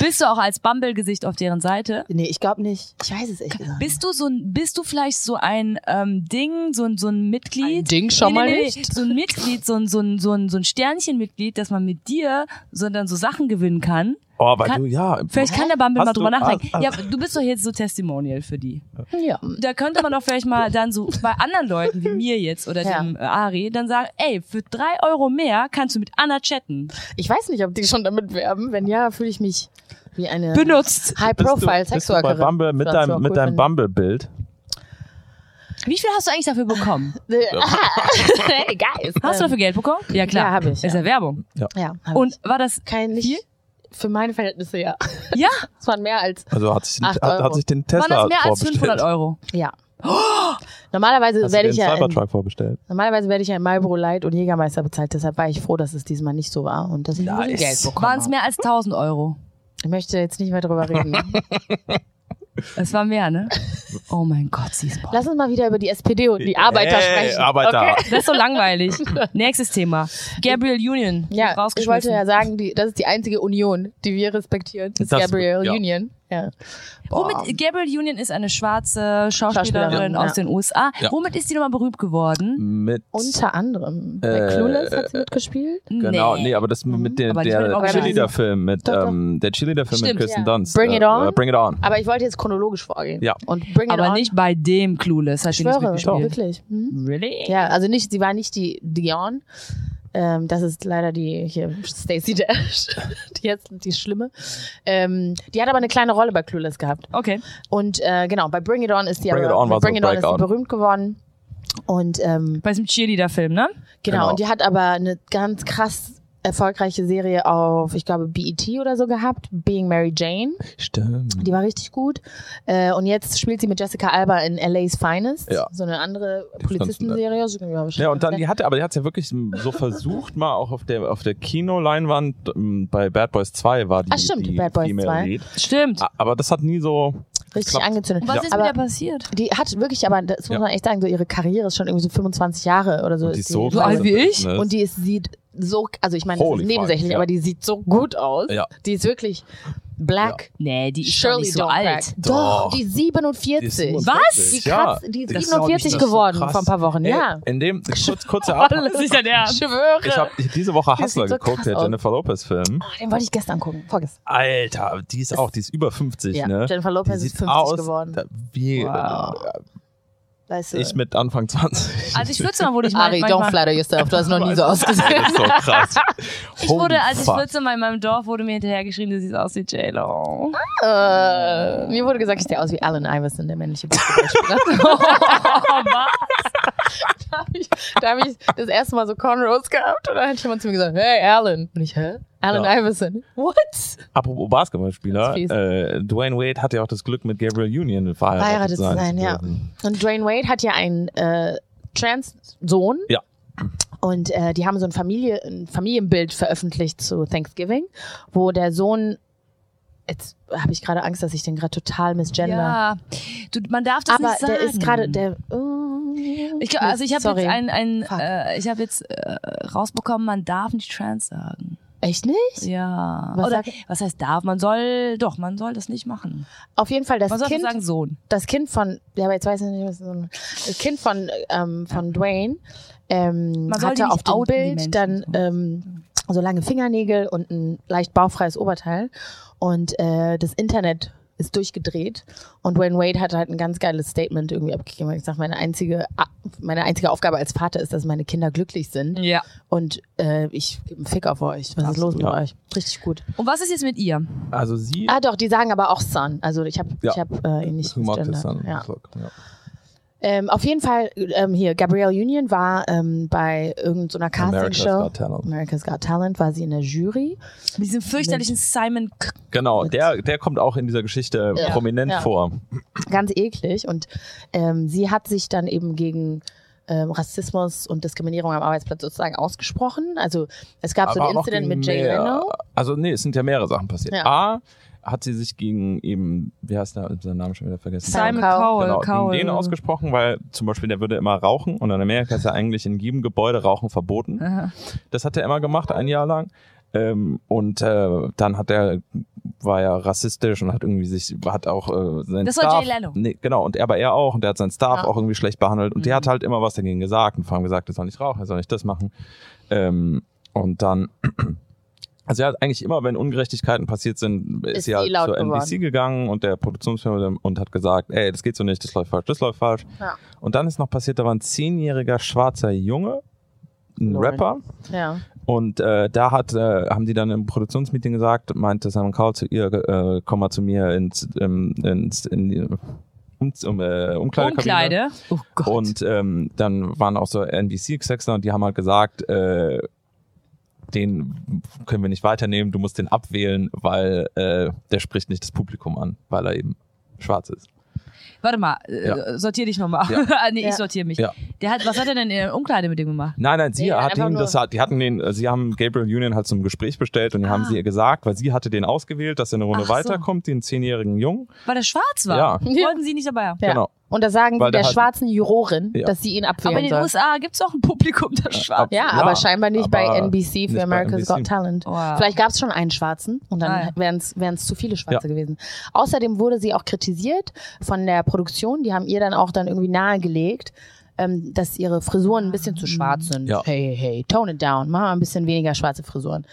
Bist du auch als Bumble-Gesicht auf deren Seite? nee, ich glaube nicht. Ich weiß es echt nicht. Bist du so ein, bist du vielleicht so ein ähm, Ding, so ein, so ein Mitglied? Ein Ding schon mal nicht. So ein Mitglied, so ein, so ein, so ein, so ein Sternchen-Mitglied, dass man mit dir so dann so Sachen gewinnen kann. Oh, weil Kann- du, ja. Vielleicht kann der Bumble mal drüber du- nachdenken. ah, ah. Ja, du bist doch jetzt so Testimonial für die. Ja. Da könnte man doch vielleicht mal dann so bei anderen Leuten wie mir jetzt oder Ja. dem äh, Ari dann sagen, ey, für drei Euro mehr kannst du mit Anna chatten. Ich weiß nicht, ob die schon damit werben. Wenn ja, fühle ich mich wie eine Benutzt. Bist du, High-Profile bist du bei. Bumble mit deinem, mit cool deinem. Bumble-Bild? Wie viel hast du eigentlich dafür bekommen? hey, guys. Hast du dafür Geld bekommen? Ja, klar. Ja, hab ich, Ist ja Werbung. Ja, hab Und war das kein nicht viel? Für meine Verhältnisse ja. Ja, Es waren mehr als Also hat sich, Acht hat, hat sich den waren Tesla das mehr als vorbestellt. 500 Euro? ja. Normalerweise Hast werde den ich ja in, Cybertruck vorbestellt? normalerweise werde ich ja in Marlboro Light und Jägermeister bezahlt. Deshalb war ich froh, dass es diesmal nicht so war und dass ich Nice. Geld bekommen Waren es mehr als 1000 Euro? Ich möchte jetzt nicht mehr drüber reden. Es war mehr, ne? Oh mein Gott, sie ist Lass uns mal wieder über die SPD und die Arbeiter Hey, sprechen. Arbeiter. Okay? Das ist so langweilig. Nächstes Thema. Gabriel Union. Ja, ich wollte ja sagen, die, das ist die einzige Union, die wir respektieren. Das ist Das- Gabrielle ja. Union. Ja. Womit, Gabrielle Union ist eine schwarze Schauspielerin Schauspielerin, aus ja. den USA. Ja. Womit ist die nochmal berühmt geworden? Mit, Unter anderem. Bei Äh, Clueless hat sie mitgespielt. genau, nee, aber das mit der, nicht dem der Original. Cheerleader-Film, mit, ähm, der Cheerleader-Film mit Kirsten ja. Dunst. Bring It äh, On? Äh, Bring It On. Aber ich wollte jetzt chronologisch vorgehen. Ja. Und Bring It Aber On. nicht bei dem Clueless hat ich sie nicht schwöre, mitgespielt. wirklich. Mhm. Really? Ja, also nicht, sie war nicht die Dion. Ähm, das ist leider die hier Stacey Dash, die jetzt die Schlimme. Ähm, die hat aber eine kleine Rolle bei Clueless gehabt. Okay. Und äh, genau, bei Bring It On ist die Bring aber, It On bei war so Bring It On ist die Breakout. berühmt geworden. Und ähm, Bei diesem Cheerleader-Film, ne? genau, Genau. und die hat aber eine ganz krass erfolgreiche Serie auf, ich glaube, BET oder so gehabt, Being Mary Jane. Stimmt. Die war richtig gut. Äh, und jetzt spielt sie mit Jessica Alba in LA's Finest. Ja. So eine andere Die Polizistenserie. So, ja, Ja, und dann, die hatte, aber die hat ja wirklich so versucht, mal auch auf der, auf der Kinoleinwand, ähm, bei Bad Boys 2 war die, Ah, stimmt, die Bad Boys Female 2. Lead. Stimmt. Aber das hat nie so, richtig geklappt. angezündet. Und was Ja. ist aber mit der passiert? die hat wirklich, aber das muss Ja. man echt sagen, so ihre Karriere ist schon irgendwie so 25 Jahre oder so. und die ist so, So alt wie ich? Ne? Und die ist, sieht so, also ich meine, das Holy ist nebensächlich, fuck, ja. aber die sieht so gut aus. Ja. Die ist wirklich, Black. Nee, die ist doch Shirley nicht so Don't alt. Crack. Doch, Doch. die ist 47. Die ist 47, Was? Die, ja. kratzt, die ist Das 47 das ist so geworden krass. vor ein paar Wochen, Ey, ja. In dem, kurz, kurze Ab Das ist ja der. Ich schwöre. Ich habe diese Woche Hustler so geguckt, der. Jennifer Lopez Film. Oh, den wollte ich gestern gucken. Vorgestern. Alter, die ist auch, die ist über 50, Ja, ne? Jennifer Lopez die ist sieht 50 aus, geworden. Da, wie Wow. äh, Weißt du? ich mit Anfang 20. Also ich 14 war, wurde ich mal, Ari, don't flatter yourself. Du hast noch nie so ausgesehen. Das ist so krass. Ich wurde, als ich fuck. 14 war in meinem Dorf, wurde mir hinterher geschrien, du siehst aus wie J-Lo. äh, mir wurde gesagt, ich sehe aus wie Allen Iverson, der männliche Basketballspieler. da habe ich, da hab ich das erste Mal so Cornrows gehabt und dann hat jemand zu mir gesagt, hey Allen. Und ich, hä? Allen Ja. Iverson. What? Apropos Basketballspieler, äh, Dwayne Wade hat ja auch das Glück, mit Gabriel Union verheiratet, Verheiratet zu sein, ja. dürfen. Und Dwayne Wade hat ja einen äh, Trans-Sohn. Ja. Und äh, die haben so ein, Familie, ein Familienbild veröffentlicht zu Thanksgiving, wo der Sohn, jetzt habe ich gerade Angst, dass ich den gerade total misgender. Ja, du, man darf das Aber nicht sagen. der ist gerade, der. Oh, Ich, glaub, also ich habe jetzt ein, ein äh, ich habe jetzt äh, rausbekommen, man darf nicht trans sagen. Echt nicht? Ja. Was Oder was heißt darf? Man soll, doch, man soll das nicht machen. Auf jeden Fall das Man Kind, sagen Sohn. das Kind von, ja, aber jetzt weiß ich nicht, was so ein, das Kind von, ähm, von Dwayne ähm, hatte auf dem Bild dann so. ähm, so lange Fingernägel und ein leicht bauchfreies Oberteil und äh, das Internet ist durchgedreht und Dwayne Wade hat halt ein ganz geiles Statement irgendwie abgegeben. Ich sag, meine einzige, meine einzige Aufgabe als Vater ist, dass meine Kinder glücklich sind Ja. und äh, ich gebe einen Fick auf euch. Was ist los mit Ja. euch? Richtig gut. Und was ist jetzt mit ihr? Also sie Ah, doch, die sagen aber auch Son. Also ich habe Ja. ich hab, äh, ihn nicht dann. Ja. Ja. Ähm, auf jeden Fall, ähm, hier, Gabrielle Union war ähm, bei irgendeiner America's Castingshow. Got Talent. America's Got Talent war sie in der Jury. Mit diesem fürchterlichen Simon K Genau, der, der kommt auch in dieser Geschichte Ja. prominent Ja. vor. Ganz eklig. Und ähm, sie hat sich dann eben gegen ähm, Rassismus und Diskriminierung am Arbeitsplatz sozusagen ausgesprochen. Also es gab so Aber ein auch noch Incident mit Jay mehr- Leno. Also nee, es sind ja mehrere Sachen passiert. Ja. A, hat sie sich gegen eben, wie heißt der, seinen Namen schon wieder vergessen. Simon Cowell. Cowell. Genau, Cowell. gegen den ausgesprochen, weil zum Beispiel der würde immer rauchen und in Amerika ist ja eigentlich in jedem Gebäude Rauchen verboten. Aha. Das hat er immer gemacht, ein Jahr lang. Ähm, und äh, dann hat er war ja rassistisch und hat irgendwie sich hat auch äh, sein Das war Staff, Jay Leno. Nee, genau und er aber er auch und der hat seinen Staff Ja. auch irgendwie schlecht behandelt und der Mhm. hat halt immer was dagegen gesagt und vor allem gesagt, er soll nicht rauchen, er soll nicht das machen. Ähm, und dann also er hat eigentlich immer, wenn Ungerechtigkeiten passiert sind, ist, Ist sie halt zur NBC geworden. gegangen und der Produktionsfirma und hat gesagt, ey, das geht so nicht, das läuft falsch, das läuft falsch. Ja. Und dann ist noch passiert, da war ein zehnjähriger schwarzer Junge, ein Lol. Rapper, Ja. und äh, da hat, äh, haben die dann im Produktionsmeeting gesagt, meinte Simon Cowell zu ihr, äh, komm mal zu mir ins, ähm, ins in die um, um, äh. Umkleide. Oh Gott. Und ähm, dann waren auch so NBC-Execs und die haben halt gesagt, äh, den können wir nicht weiternehmen, du musst den abwählen, weil äh, der spricht nicht das Publikum an, weil er eben schwarz ist. Warte mal, äh, Ja. sortier dich nochmal. Ja. Ah, nee, Ja. ich sortiere mich. Ja. Der hat, was hat er denn in der Umkleide mit dem gemacht? Nein, nein, sie Nee, hat ihm das, hat- die hatten den, äh, sie haben Gabriel Union halt zum Gespräch bestellt und die haben Ah. sie ihr gesagt, weil sie hatte den ausgewählt, dass er eine Runde Ach so. weiterkommt, den zehnjährigen Jungen. Weil er schwarz war. Ja. Wollten sie nicht dabei haben. Ja. Genau. Und da sagen Weil die der der hat- schwarzen Jurorin, Ja. dass sie ihn Aber abwählen in den soll. USA gibt es auch ein Publikum, das schwarz Ja, Ja, aber scheinbar nicht bei aber NBC für bei America's NBC. Got Talent. Wow. Vielleicht gab es schon einen Schwarzen und dann Ah, ja. wären es zu viele Schwarze Ja. gewesen. Außerdem wurde sie auch kritisiert von der Produktion. Die haben ihr dann auch dann irgendwie nahegelegt, ähm, dass ihre Frisuren ein bisschen zu schwarz sind. Ja. Hey, hey, tone it down. Mach mal ein bisschen weniger schwarze Frisuren.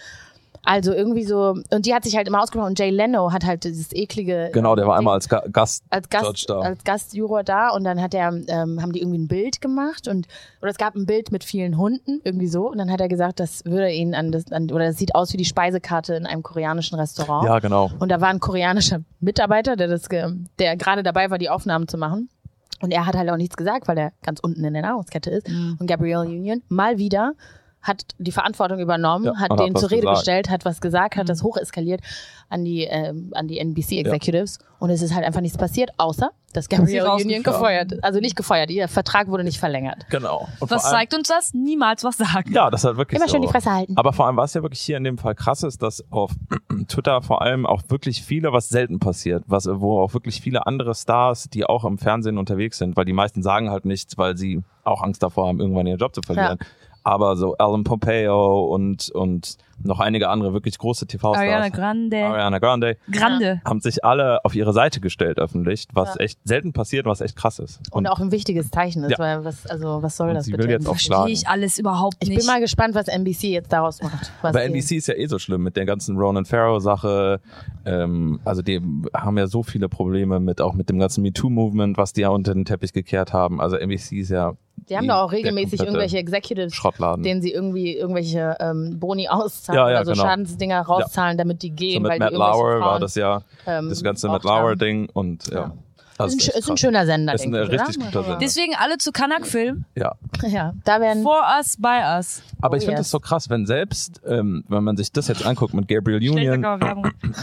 Also irgendwie so, und die hat sich halt immer ausgesprochen. Und Jay Leno hat halt dieses eklige. Genau, der war Ding- einmal als Ga Gast. als Judge Gast, da. als Gastjuror da und dann hat er, ähm, haben die irgendwie ein Bild gemacht und oder es gab ein Bild mit vielen Hunden irgendwie so und dann hat er gesagt, das würde ihn an das an, oder das sieht aus wie die Speisekarte in einem koreanischen Restaurant Ja, genau. und da war ein koreanischer Mitarbeiter, der das, ge- der gerade dabei war, die Aufnahmen zu machen und er hat halt auch nichts gesagt, weil er ganz unten in der Nahrungskette ist Mhm. und Gabrielle Union mal wieder hat die Verantwortung übernommen, Ja, hat hat den was zur Rede gesagt. gestellt, hat was gesagt, hat Mhm. das hocheskaliert an die, ähm, an die NBC Executives und es ist halt einfach nichts passiert, außer dass Gabrielle Union gefeuert ist. Also nicht gefeuert, ihr Vertrag wurde nicht verlängert. Genau. Und Was allem- zeigt uns das? Niemals was sagen. Ja, das halt wirklich Immer so. schön die Fresse halten. Aber vor allem, was ja wirklich hier in dem Fall krass ist, dass auf Twitter vor allem auch wirklich viele, was selten passiert, was, wo auch wirklich viele andere Stars, die auch im Fernsehen unterwegs sind, weil die meisten sagen halt nichts, weil sie auch Angst davor haben, irgendwann ihren Job zu verlieren. Aber so Alan Pompeo und, und noch einige andere wirklich große TV-Stars. Ariana Grande. Ariana Grande Grande. haben sich alle auf ihre Seite gestellt öffentlich, was Ja. echt selten passiert, was echt krass ist. Und, auch ein wichtiges Zeichen ist, Ja. weil was, also was soll Und das sie bitte? will jetzt auch schlagen. ich alles überhaupt ich nicht. bin mal gespannt, was NBC jetzt daraus macht. Aber NBC ist ja eh so schlimm mit der ganzen Ronan Farrow-Sache. Ähm, also die haben ja so viele Probleme mit auch mit dem ganzen MeToo-Movement, was die ja unter den Teppich gekehrt haben. Also NBC ist ja Die haben doch auch regelmäßig irgendwelche Executives, Schrottladen. denen sie irgendwie irgendwelche ähm, Boni auszahlen Ja, ja, oder so genau. Schadensdinger rauszahlen, damit die so gehen, mit weil Matt Lauer war das ja ähm, das ganze Matt. Lauer-Ding und ja. Ja. Also Ist ein, ist ein schöner Sender, Ist ein ich, richtig oder? guter Sender. Deswegen alle zu Kanak-Film. Ja. Ja, da werden For us, by us. Aber Oh, ich finde yes. das so krass, wenn selbst, ähm, wenn man sich das jetzt anguckt mit Gabriel Union.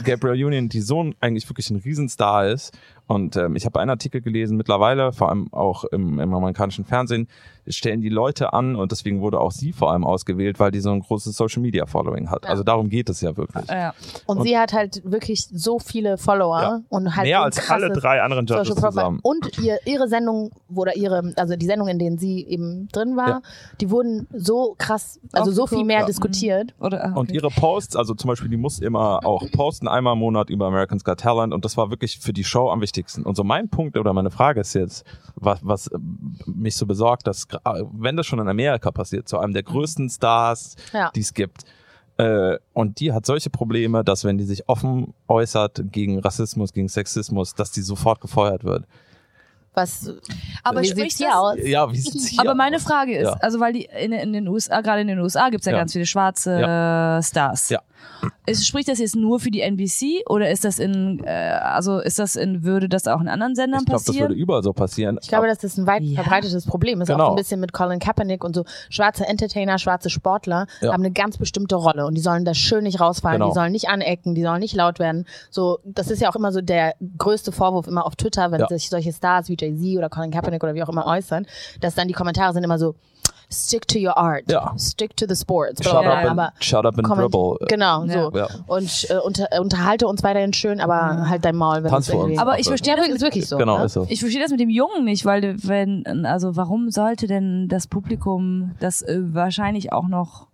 Gabriel Union, die so ein, eigentlich wirklich ein Riesenstar ist. Und ähm, ich habe einen Artikel gelesen, mittlerweile, vor allem auch im, im amerikanischen Fernsehen, stellen die Leute an und deswegen wurde auch sie vor allem ausgewählt, weil die so ein großes Social Media Following hat. Ja. Also darum geht es ja wirklich. Ja. und, und- sie hat halt wirklich so viele Follower Ja. und halt Mehr als alle drei anderen Judges zusammen. Und ihr, ihre Sendung oder ihre, also die Sendung, in denen sie eben drin war, Ja. die wurden so krass, also so viel mehr ja. diskutiert. Oder, ah, okay. Und ihre Posts, also zum Beispiel, die muss immer auch posten, einmal im Monat über American's Got Talent und das war wirklich für die Show am wichtigsten. Und so mein Punkt oder meine Frage ist jetzt, was, was mich so besorgt, dass wenn das schon in Amerika passiert, zu einem der größten Stars, Ja. die es gibt, äh, und die hat solche Probleme, dass wenn die sich offen äußert gegen Rassismus, gegen Sexismus, dass die sofort gefeuert wird. Was, Aber wie spricht sieht's hier das- aus? Ja, wie sieht's hier Aber meine? Frage ist, Ja. also weil die in, in den USA, gerade in den USA gibt's ja, Ja. ganz viele schwarze äh, Stars. Ja. Ist, spricht das jetzt nur für die NBC oder ist das in, äh, also ist das in, würde das auch in anderen Sendern Ich glaube, das passieren? würde überall so passieren. Ich glaube, dass das ein weit Ja. verbreitetes Problem ist. Genau. Auch so ein bisschen mit Colin Kaepernick und so. Schwarze Entertainer, schwarze Sportler Ja. haben eine ganz bestimmte Rolle und die sollen da schön nicht rausfallen, Genau. die sollen nicht anecken, die sollen nicht laut werden. So, das ist ja auch immer so der größte Vorwurf immer auf Twitter, wenn Ja. sich solche Stars wie Jay-Z oder Colin Kaepernick oder wie auch immer äußern, dass dann die Kommentare sind immer so, stick to your art, Ja. stick to the sports. Shut, bla, up, and, aber shut up and dribble. Genau, Ja. so. Ja. Und äh, unter, unterhalte uns weiterhin schön, aber halt dein Maul, wenn Tanz für uns. Aber ich verstehe ja, das ist wirklich so. Genau, ne? ist so. Ich verstehe das mit dem Jungen nicht, weil wenn, also warum sollte denn das Publikum das äh, wahrscheinlich auch noch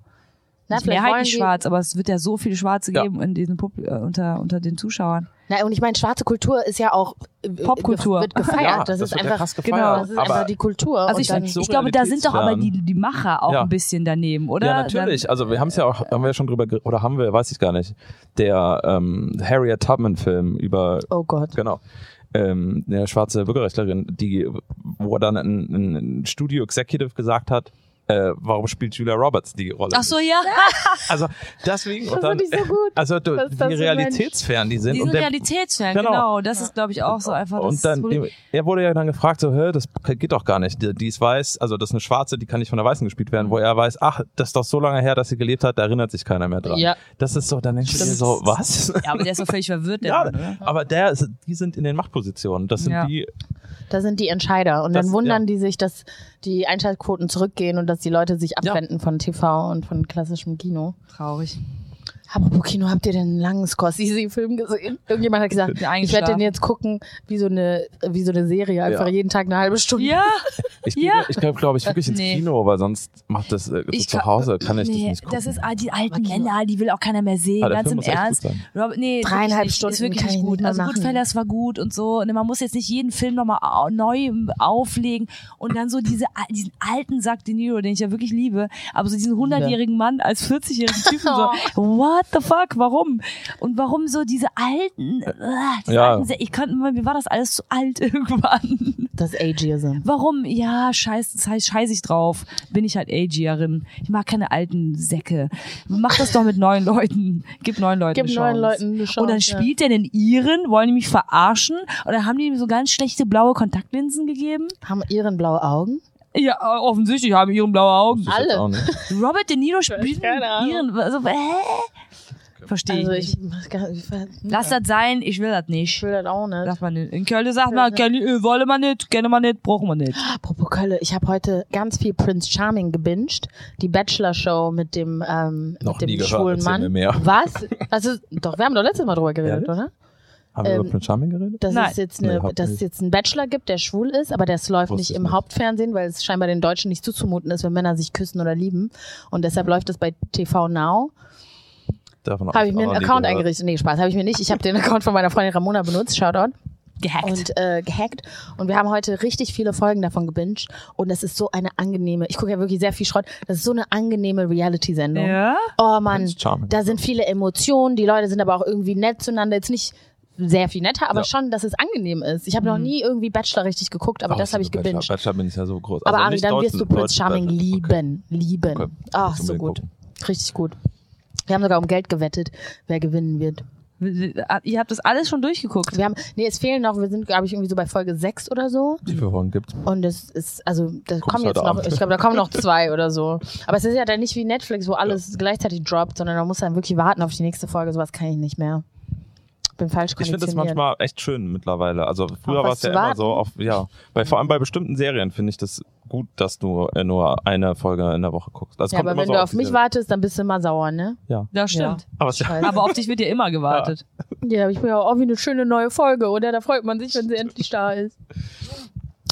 Na, wollen mehrheitlich die- schwarz, aber es wird ja so viele Schwarze Ja. geben in diesen Pub äh, unter unter den Zuschauern. Na, und ich meine, schwarze Kultur ist ja auch äh, Popkultur. wird gefeiert. Ja, das, das ist wird ja einfach krass gefeiert. genau, das ist Aber- einfach die Kultur. Also und ich, dann, so ich glaube, da sind doch aber die die Macher auch Ja. ein bisschen daneben, oder? Ja, natürlich. Also wir haben es ja auch, haben wir ja schon drüber, oder haben wir, weiß ich gar nicht, der ähm, Harriet Tubman-Film über, oh Gott. genau, ähm, eine schwarze Bürgerrechtlerin, die, wo dann ein, ein, ein Studio-Executive gesagt hat, äh, warum spielt Julia Roberts die Rolle? Ach so, ja. Also deswegen. Das dann, finde ich so gut. Also du, ist das wie realitätsfern die sind. Die sind und der, Realitätsfern, Genau. genau. Das ist, glaube ich, auch so einfach das und dann, Problem. er wurde ja dann gefragt, so, hä, das geht doch gar nicht. Die, die ist weiß, also das ist eine Schwarze, die kann nicht von der Weißen gespielt werden, wo er weiß, ach, das ist doch so lange her, dass sie gelebt hat, da erinnert sich keiner mehr dran. Ja. Das ist so, dann denkst du dir Stimmt. so, was? Ja, aber der ist doch völlig verwirrt, der Ja, Mann, aber der, ist- die sind in den Machtpositionen. Das sind Ja. die, Da sind die Entscheider. Und Das- dann wundern ja. die sich, dass die Einschaltquoten zurückgehen und dass die Leute sich abwenden von TV und von klassischem Kino. Traurig. Apropos Kino, habt ihr den einen langen Scorsese-Film gesehen? Irgendjemand hat gesagt, ich werde den jetzt gucken, wie so eine, wie so eine Serie, einfach Ja. jeden Tag eine halbe Stunde. Ja, ich Ja. ich glaube, glaube ich, wirklich ins Nee. Kino, weil sonst macht das äh, Ich zu Hause, kann ich das nee, nicht gucken. das ist ah, die alten Männer, die will auch keiner mehr sehen, Ah, ganz im Ernst. Robert, nee, Dreieinhalb. Stunden ist wirklich nicht ich gut. Also machen. Goodfellas war gut und so. Und man muss jetzt nicht jeden Film nochmal neu auflegen und dann so diese, diesen alten Sack De Niro, den ich ja wirklich liebe, aber so diesen 100-jährigen Mann als 40-jährigen Typen so, what the fuck, warum? Und warum so diese alten, äh, diese Ja. alten, ich konnte, mir war das alles zu alt irgendwann. Das Ageism. Warum? Ja, scheiß, das heißt, scheiß ich drauf. Bin ich halt Agierin. Ich mag keine alten Säcke. Mach das doch mit neuen Leuten. Gib neuen Leuten Gib eine neuen Chance. Leuten eine Chance. Und dann ja. spielt der den Iren, wollen die mich verarschen? Oder haben die ihm so ganz schlechte blaue Kontaktlinsen gegeben? Haben ihren blaue Augen? Ja, offensichtlich haben Iren blaue Augen. Das alle. Robert De Niro spielt. Iren. Also, hä? Verstehe Also ich ich, nicht. ich, ich, Lass das sein, ich will das ich nicht. will das auch nicht. Sagt man nicht. In Köln sagt man, Köln, äh, wolle man nicht, kenne man nicht, brauchen wir nicht. Apropos Kölle, ich habe heute ganz viel Prince Charming gebinged. Die Bachelor-Show mit dem, ähm, Noch mit dem nie gehört, schwulen erzähl Mann. mir mehr. Was? Also, doch, wir haben doch letztes Mal drüber geredet, Ehrlich? oder? Haben wir Ähm, über Prince Charming geredet? dass Nein. es jetzt Nee, eine, überhaupt dass es jetzt einen Bachelor gibt, der schwul ist, aber das läuft Wusste nicht ich im nicht. Hauptfernsehen, weil es scheinbar den Deutschen nicht zuzumuten ist, wenn Männer sich küssen oder lieben. Und deshalb läuft es bei TV Now. Davon Habe ich mir einen Account gehört. eingerichtet. Nee, Spaß, habe ich mir nicht. Ich habe den Account von meiner Freundin Ramona benutzt, Shoutout. Gehackt. und äh, gehackt. Und wir haben heute richtig viele Folgen davon gebinged. Und es ist so eine angenehme, ich gucke ja wirklich sehr viel Schrott, das ist so eine angenehme Reality-Sendung. ja? Oh Mann, da sind viele Emotionen, die Leute sind aber auch irgendwie nett zueinander. Jetzt nicht sehr viel netter, aber Ja. schon, dass es angenehm ist. Ich habe noch nie irgendwie Bachelor richtig geguckt, aber Oh, das habe ich Bachelor. gebinged. Bachelor bin ich ja so groß. Aber also Ari, dann wirst du Prince Charming Bachelor. lieben. Lieben. Okay. Ach, so gut. gucken. Richtig gut. Wir haben sogar um Geld gewettet, wer gewinnen wird. Ihr habt das alles schon durchgeguckt. Wir haben, nee, es fehlen noch, wir sind, glaube ich, irgendwie so bei Folge 6 oder so. Wie viele Folgen gibt's? Und es ist, also, da kommen jetzt noch, Abend. ich glaube, da kommen noch zwei oder so. Aber es ist ja dann nicht wie Netflix, wo alles gleichzeitig droppt, sondern man muss dann wirklich warten auf die nächste Folge. Sowas kann ich nicht mehr. Bin falsch Ich finde das manchmal echt schön mittlerweile. Also früher war es ja zu immer warten? so, auf, ja, bei, vor allem bei bestimmten Serien finde ich das gut, dass du äh, nur eine Folge in der Woche guckst. Das Ja, kommt aber wenn so du auf mich Serie. wartest, dann bist du immer sauer, ne? Ja. Das stimmt. Aber es, Scheiße. Aber auf dich wird ja immer gewartet. Ja, ich bin ja auch wie eine schöne neue Folge, oder? Da freut man sich, wenn sie endlich da ist.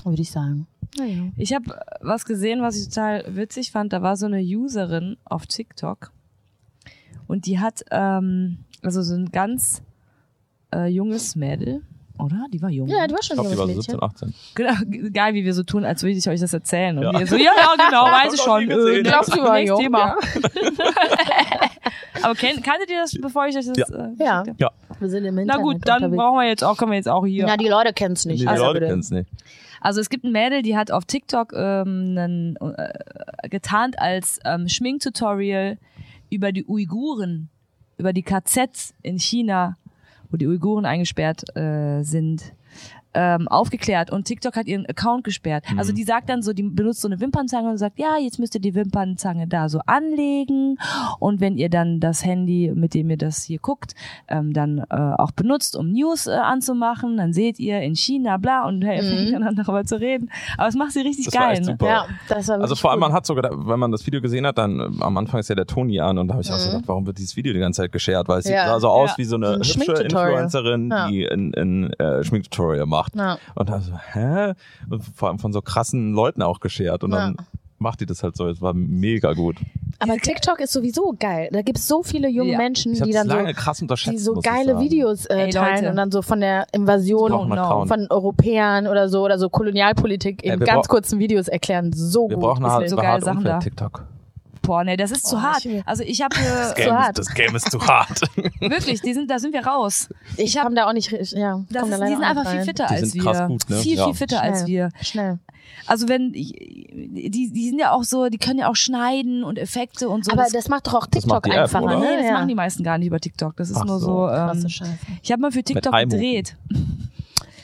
Würde ich sagen. Naja. Ich habe was gesehen, was ich total witzig fand. Da war so eine Userin auf TikTok und die hat ähm, also so ein ganz äh, junges Mädel, oder? Die war jung. Ja, du warst ich schon ein glaube, die junges war Mädchen. 17, 18. Genau, geil, wie wir so tun, als würde ich euch das erzählen. Und Ja. wir so, ja, ja, genau, weiß ich schon. Äh, Glaubst du, war jung, Thema. Aber kennt, kanntet ihr das, bevor ich euch das Ja. äh, Ja. Ja, Wir sind im Na Internet gut, dann unterwegs. brauchen wir jetzt auch, können wir jetzt auch hier. Ja, die Leute kennen es nicht. die Also Leute kennen es nicht. Also es gibt ein Mädel, die hat auf TikTok ähm, einen, äh, getarnt als ähm, Schminktutorial über die Uiguren, über die KZs in China, wo die Uiguren eingesperrt äh, sind, ähm, aufgeklärt und TikTok hat ihren Account gesperrt. Also die sagt dann so, die benutzt so eine Wimpernzange und sagt, ja, jetzt müsst ihr die Wimpernzange da so anlegen und wenn ihr dann das Handy, mit dem ihr das hier guckt, ähm, dann äh, auch benutzt, um News äh, anzumachen, dann seht ihr in China bla und hey, fängt dann an darüber zu reden. Aber es macht sie richtig Das war geil. Ne? Ja, das war Also vor allem, man hat sogar, wenn man das Video gesehen hat, dann äh, am Anfang ist ja der Toni an und da habe ich auch so gedacht, warum wird dieses Video die ganze Zeit geshared? Weil es Ja. sieht sah so aus Ja. wie so eine ein hübsche. Influencerin, Ja. die ein, ein äh, Schminktutorial macht. Ja. Und dann so, hä? Und vor allem von so krassen Leuten auch geshared. Und dann macht die das halt so. Es war mega gut. Aber TikTok ist sowieso geil. Da gibt es so viele junge Ja. Menschen, die dann so, die so geile. Videos äh, Ey, teilen Leute. und dann so von der Invasion no. Account. von Europäern oder so oder so Kolonialpolitik in Ey, ganz kurzen Videos erklären. So Wir gut. brauchen Ist eine, mir so eine geile Sachen da. TikTok. Boah, nee, das ist zu Oh, hart. ich Also ich habe Das äh, Game, hart. ist, das Game ist zu hart. wirklich, die sind, da sind wir raus. Ich komme da auch nicht, ja, Das ist, die sind einfach nicht viel rein. fitter Die als sind wir. krass gut, ne? Viel, Ja. viel fitter als Schnell. wir. Schnell. Also wenn, die, die sind ja auch so, die können ja auch schneiden und Effekte und so. Aber das, das macht doch auch TikTok App, einfacher, oder? nee, ne? das ja. machen die meisten gar nicht über TikTok. Das ist Ach nur so, Ähm, ich habe mal für TikTok gedreht,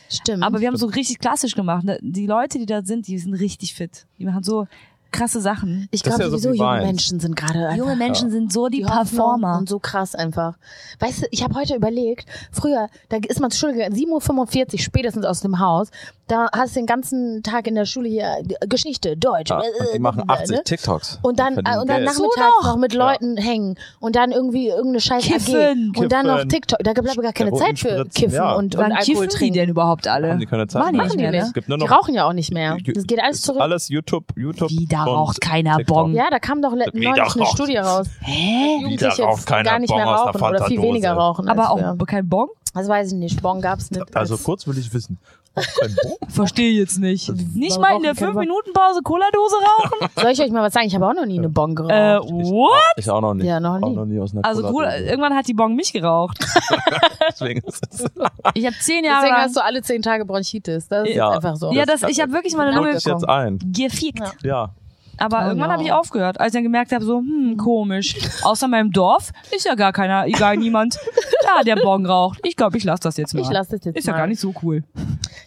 Stimmt. aber wir haben so richtig klassisch gemacht. Die Leute, die da sind, die sind richtig fit. Die machen so krasse Sachen. ich glaube ja so sowieso, wie junge. Menschen sind gerade Junge Menschen sind so die, die Performer. Und so krass einfach. Weißt du, ich habe heute überlegt, früher, da ist man zur Schule gegangen, 7.45 Uhr spätestens aus dem Haus, da hast du den ganzen Tag in der Schule hier äh, Geschichte, Deutsch. Ja, äh, und die äh, machen äh, 80 ne? TikToks. Und dann, verdienen äh, und dann Geld. nachmittags So noch mit Leuten hängen und dann irgendwie irgendeine scheiß AG Kiffen. und dann noch. TikTok. Da bleibt gar keine Zeit für spritzen, Kiffen ja. und, und Wann Alkohol kiffen die trinken. denn überhaupt alle? Haben die keine Zeit Machen die mehr? nicht die mehr, nicht. ne? Es gibt nur Die rauchen ja auch nicht mehr. Das geht alles zurück. Alles YouTube, YouTube. Wie, da raucht keiner. Bon. Ja, da kam doch neulich da eine. Studie raus. Hä? Jugendliche raucht keiner gar nicht mehr Bon der rauchen oder viel weniger rauchen. Aber auch früher. kein Bon? Das weiß ich nicht. Bon gab's nicht. Also als- kurz will ich wissen. Verstehe jetzt nicht. Nicht warum mal in der rauchen keine 5-Minuten-Pause Cola-Dose rauchen? Soll ich euch mal was sagen? Ich habe auch noch nie eine Bon geraucht. äh, Ich, what? ich auch noch nicht. Ja, noch Auch nie. noch nie aus einer Also cool, irgendwann hat die Bon mich geraucht. Deswegen ist es. Ich habe zehn Jahre Deswegen lang hast du alle zehn Tage Bronchitis. Das ist Ja. jetzt einfach so. Ja, das, ich habe wirklich meine Lunge jetzt ein. gefickt. Ja. Ja. Aber Oh irgendwann no. habe ich aufgehört, als ich dann gemerkt habe, so, hm, komisch. Außer meinem Dorf ist ja gar keiner, egal niemand, da der Bon raucht. Ich glaube, ich lasse das jetzt mal. Ich lass das jetzt Ist ja mal. gar nicht so cool.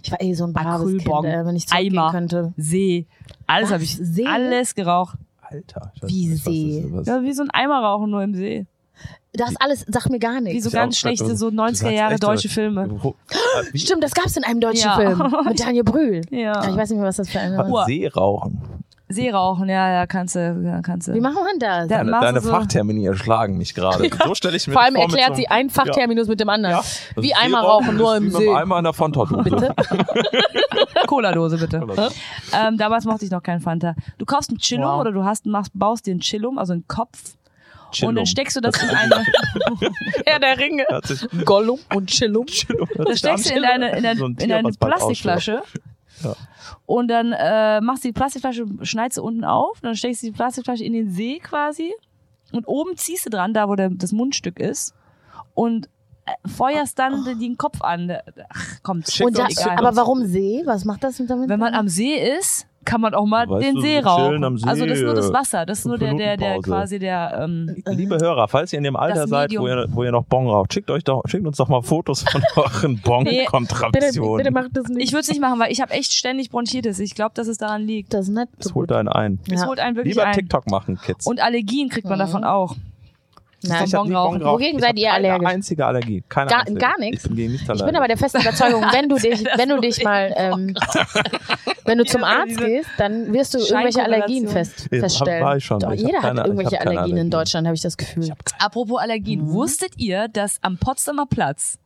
Ich war eh so ein braves Kind, Acrylbon, ey, wenn ich zurückgehen Eimer. könnte. See. Alles habe ich, See? alles geraucht. Alter. Wie nicht, See? ist, Ja, wie so ein Eimer rauchen, nur im See. Das alles sagt mir gar Wie nichts. so Ist ja ganz schlechte, so du 90er sagst Jahre deutsche äh, Filme. Wo- äh, wie- Stimmt, das gab's in einem deutschen Ja. Film mit Daniel Brühl. Ja. Ich weiß nicht mehr, was das für was? war. Uah. See rauchen. See rauchen, ja, ja, kannst du, ja, kannst du. Wie machen wir das? Da- Deine, deine so- Fachtermini erschlagen mich gerade. So stelle ich mir Vor das allem vor erklärt so sie einem- ein Fachterminus mit dem anderen. Ja. Wie Das einmal Seerauchen rauchen, nur im See. Eimer in der Fanta-Dose. Bitte? Cola-Dose, bitte. Ähm, damals mochte ich noch keinen Fanta. Du kaufst ein Chillum Wow. oder du hast, machst, baust dir ein Chillum, also einen Kopf. Und Chillum. dann steckst du das in eine, Herr der Ringe. Gollum und Chillum. das steckst du in eine, in eine, So ein in Tier, eine Plastikflasche. Ja. Und dann äh, machst du die Plastikflasche, schneidest du unten auf, dann steckst du die Plastikflasche in den See quasi und oben ziehst du dran, da wo der, das Mundstück ist und äh, feuerst dann den Kopf an. Ach, kommt, Und da, aber warum See? Was macht das damit? Wenn man am See ist, kann man auch mal Weißt den du, See rauchen. See, also das ist nur das äh, Wasser, das ist nur der, der, der quasi der. Ähm, Liebe Hörer, falls ihr in dem Alter Das seid, wo ihr, wo ihr noch Bon raucht, schickt euch doch, schickt uns doch mal Fotos von euren Nee, bitte, bitte Bon-Kontraktionen. macht das nicht. ich würde es nicht machen, weil ich habe echt ständig Bronchitis. Ich glaube, dass es daran liegt. das ist nicht so das holt gut. einen ein. Es Ja. holt einen wirklich Lieber ein. TikTok machen, Kids. Und Allergien kriegt man Mhm. davon auch. Nein. Ich hab nie Bon rauchen. geraucht. Wogegen Ich seid ihr keine allergisch? einzige Allergie. Keine Gar- einzige. gar nichts? Ich bin nichts Ich bin aber der festen Überzeugung, wenn du dich, wenn du dich mal, ähm, wenn du zum Arzt gehst, dann wirst du irgendwelche Allergien fest, Ja, hab- feststellen. war ich schon. Doch, Ich jeder keine- hat ich irgendwelche keine Allergien in Allergien. Deutschland, habe ich das Gefühl. Apropos Allergien, Mhm. wusstet ihr, dass am Potsdamer Platz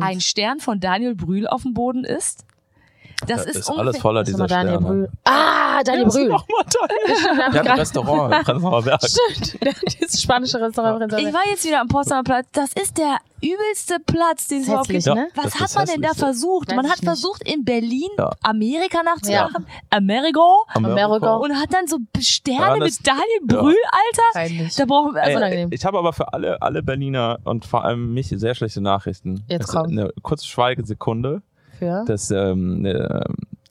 ein Stern von Daniel Brühl auf dem Boden ist? Das Da ist, ist alles voller Das ist dieser Daniel Sterne. Brühl. Ah, Daniel Brühl. Nochmal Daniel. Hat ein Restaurant im Prenzlauer Berg. Stimmt, dieses spanische Restaurant. Ich war jetzt wieder am Potsdamer Platz. Das ist der übelste Platz, den es überhaupt gibt. ne? Was Das hat ist man denn da versucht? Weiß man hat nicht. versucht, in Berlin Ja. Amerika nachzumachen. Amerigo. Amerika. Und hat dann so Sterne Ja, das- mit Daniel Brühl, Alter. Peinlich. Da brauchen wir, Ey, also, unangenehm. ich habe aber für alle, alle Berliner und vor allem mich sehr schlechte Nachrichten. Jetzt Es- komm. Eine kurze Schweigesekunde. Für? Das ähm, äh,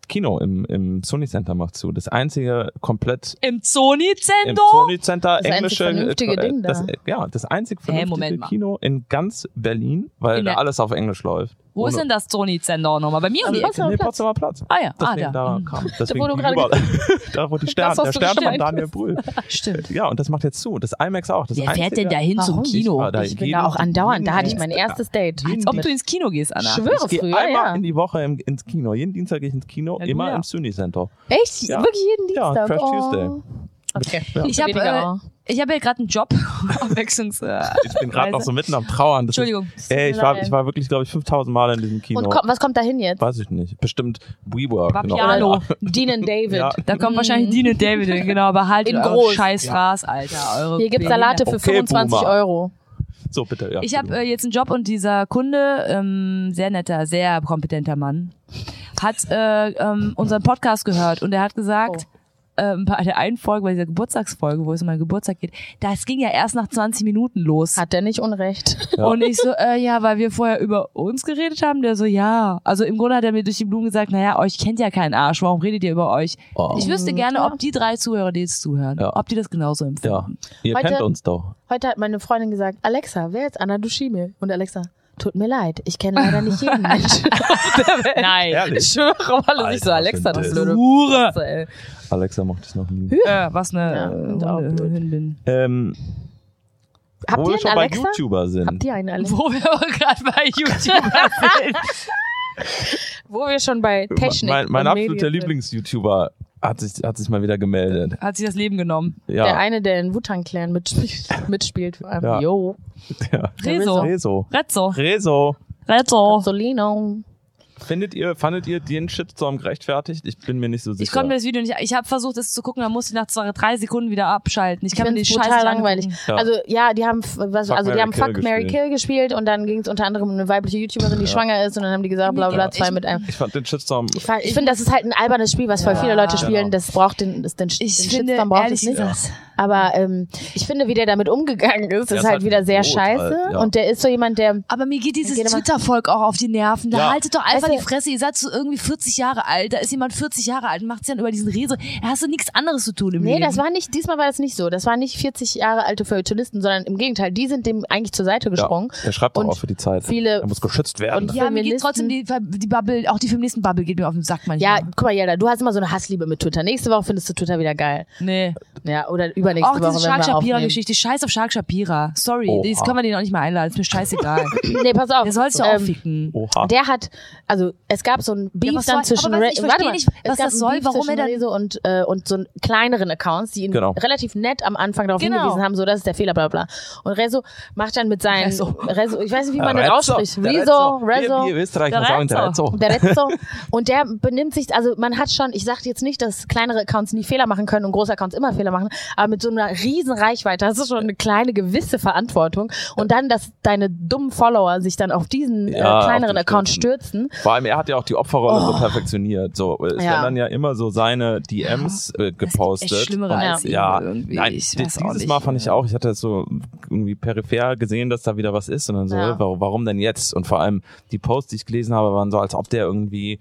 Kino im, im Sony Center macht zu. Das einzige komplett im Sony im Center. Sony Center Das englische vernünftige äh, Ding da. das, äh, ja das einzig Hä, vernünftige mal. Kino in ganz Berlin, weil In da alles auf Englisch läuft. Wo ist denn das Sony Center nochmal? Bei mir um die Am Ecke. Nee, Platz. Potsdamer Platz. Ah ja, ah, Deswegen da. da Mhm. kam. Deswegen wo du gerade überall- da wo die Stern, hast der Stern von. Daniel Brühl. Stimmt. Ja, und das macht jetzt zu. Das IMAX auch. Das Wer fährt denn einzige- dahin zum? Kino? Ich war da Ich bin da auch andauernd. Da hatte ich mein erstes Date. Als ob du ins Kino gehst, Anna. Schwöre Ich früher, einmal ja. in die Woche im, ins Kino. Jeden Dienstag gehe ich ins Kino, Ja, immer ja. im Sony Center. Echt? Ja. Wirklich jeden Ja, Dienstag? Trash oh. Tuesday. Okay. Ja. Ich habe äh, ich hab ja gerade einen Job. Abwechslungs. Äh, Ich bin gerade noch so mitten am Trauern. Das Entschuldigung. Ist, ey, ich war, ich war wirklich, glaube ich, 5000 Mal in diesem Kino. Und komm, was kommt da hin jetzt? Weiß ich nicht. Bestimmt WeWork. Vapiano. Genau. Dean and David. Ja. Da kommt wahrscheinlich Dean und David hin, genau, aber halt In groß. scheiß Fraß, Alter. Eure Hier gibt's Salate für Okay, 25 Boomer. Euro. So, bitte, ja. Ich habe äh, jetzt einen Job und dieser Kunde, ähm, sehr netter, sehr kompetenter Mann, hat äh, ähm, unseren Podcast gehört und er hat gesagt, ähm, bei der einen Folge, bei dieser Geburtstagsfolge, wo es um meinen Geburtstag geht, das ging ja erst nach 20 Minuten los. Hat der nicht Unrecht? Ja. Und ich so, äh, ja, weil wir vorher über uns geredet haben. Der so, ja. Also im Grunde hat er mir durch die Blumen gesagt, naja, euch kennt ja kein Arsch. Warum redet ihr über euch? Oh. Ich wüsste gerne, Ja. ob die drei Zuhörer, die jetzt zuhören, Ja. ob die das genauso ja, empfinden. ihr Heute- kennt uns doch. Heute hat meine Freundin gesagt, Alexa, wer ist Anna Dushime? Und Alexa, tut mir leid, ich kenne leider nicht jeden Menschen. Nein. Ehrlich? Ich schwöre, weil nicht so Alexa, das blöde Hure. Alexa mochte ich noch nie. Äh, was eine Ja, äh, auch blöd. Hündin. Ähm, Habt wo ihr wir schon einen bei Alexa? YouTuber sind. Habt ihr einen Alexa? Wo wir aber gerade bei YouTube sind. Wo wir schon bei Technik mein mein und absoluter. Lieblings-YouTuber hat sich, hat sich mal wieder gemeldet. Hat sich das Leben genommen. Ja, Der eine, der in Wutan Clan mitspielt, mitspielt vor allem. Ja. Yo. ja. Rezo. Rezo. Rezzo. Rezo. Rezzo. Solino. Findet ihr, fandet ihr den Shitstorm gerechtfertigt? Ich bin mir nicht so sicher. Ich konnte mir das Video nicht. Ich habe versucht, es zu gucken, dann musste ich nach zwei, drei Sekunden wieder abschalten. Ich Ich kann mir finde die es Scheiße langweilig. Ja. Also ja, die haben was, Fuck, also die haben Kill Fuck Mary gespielt. Kill gespielt und dann ging es unter anderem um eine weibliche YouTuberin, die schwanger ist und dann haben die gesagt, bla bla Ja, zwei ich- mit einem. ich fand den Shitstorm. Ich, fa- ich finde, das ist halt ein albernes Spiel, was voll Ja. viele Leute spielen. Genau. Das braucht den, das, den, Ich den finde, Shitstorm braucht es nicht. Aber ähm, ich finde, wie der damit umgegangen ist, Der ist halt halt wieder sehr scheiße. halt, ja. Und der ist so jemand, der Aber mir geht dieses Twitter-Volk auch auf die Nerven. Da Ja. haltet doch einfach Du- die Fresse. Ihr seid so irgendwie 40 Jahre alt. Da ist jemand 40 Jahre alt und macht sich dann über diesen Rezo. Da hast du nichts anderes zu tun im Nee, Leben. das war nicht, diesmal war das nicht so. Das waren nicht 40 Jahre alte Feuilletonisten, sondern im Gegenteil, die sind dem eigentlich zur Seite gesprungen. Ja, der schreibt auch für die Zeit. viele- Er muss geschützt werden. Und- ja, mir geht trotzdem die, die Bubble, auch die Feministen-Bubble geht mir auf den Sack manchmal. Ja, guck mal, Jelda, du hast immer so eine Hassliebe mit Twitter. Nächste Woche findest du Twitter wieder geil. Nee. Ja, oder übernächste Auch Woche, diese wenn Shark. Shapira-Geschichte. Scheiß auf Shark Shapira. Sorry, Oha. das können wir den auch nicht mehr einladen. Ist mir scheißegal. Nee, pass auf. Der soll sich ja auch Ähm, ficken. Oha. Der hat, also es gab so ein Beef was dann soll- zwischen aber was- ich warte mal, nicht, es was gab das soll, Beef warum zwischen er dann- Rezo und äh, und so kleineren Accounts, die ihn Genau. relativ nett am Anfang darauf Genau. hingewiesen haben, so das ist der Fehler, bla bla. Und Rezo macht dann mit seinen Rezo. Rezo, ich weiß nicht, wie man Rezzo, ausspricht, Rezo. Rezo. Wir, wir Österreicher Der sagen der. Rezzo. Der letzte. Und der benimmt sich, also man hat schon, ich sage jetzt nicht, dass kleinere Accounts nie Fehler machen können und große Accounts immer Fehler machen, aber mit so einer riesen Reichweite hast du schon eine kleine gewisse Verantwortung. Und dann, dass deine dummen Follower sich dann auf diesen Ja, äh, kleineren auf Account stürzen. Vor allem, er hat ja auch die Opferrolle so perfektioniert. So, es Oh. Ja. werden dann ja immer so seine DMs äh, gepostet. echt Schlimmere als ja, irgendwie. Nein, Ich dieses nicht. Mal fand ich auch, ich hatte das so irgendwie peripher gesehen, dass da wieder was ist und dann so, Ja. warum, warum denn jetzt? Und vor allem die Posts, die ich gelesen habe, waren so, als ob der irgendwie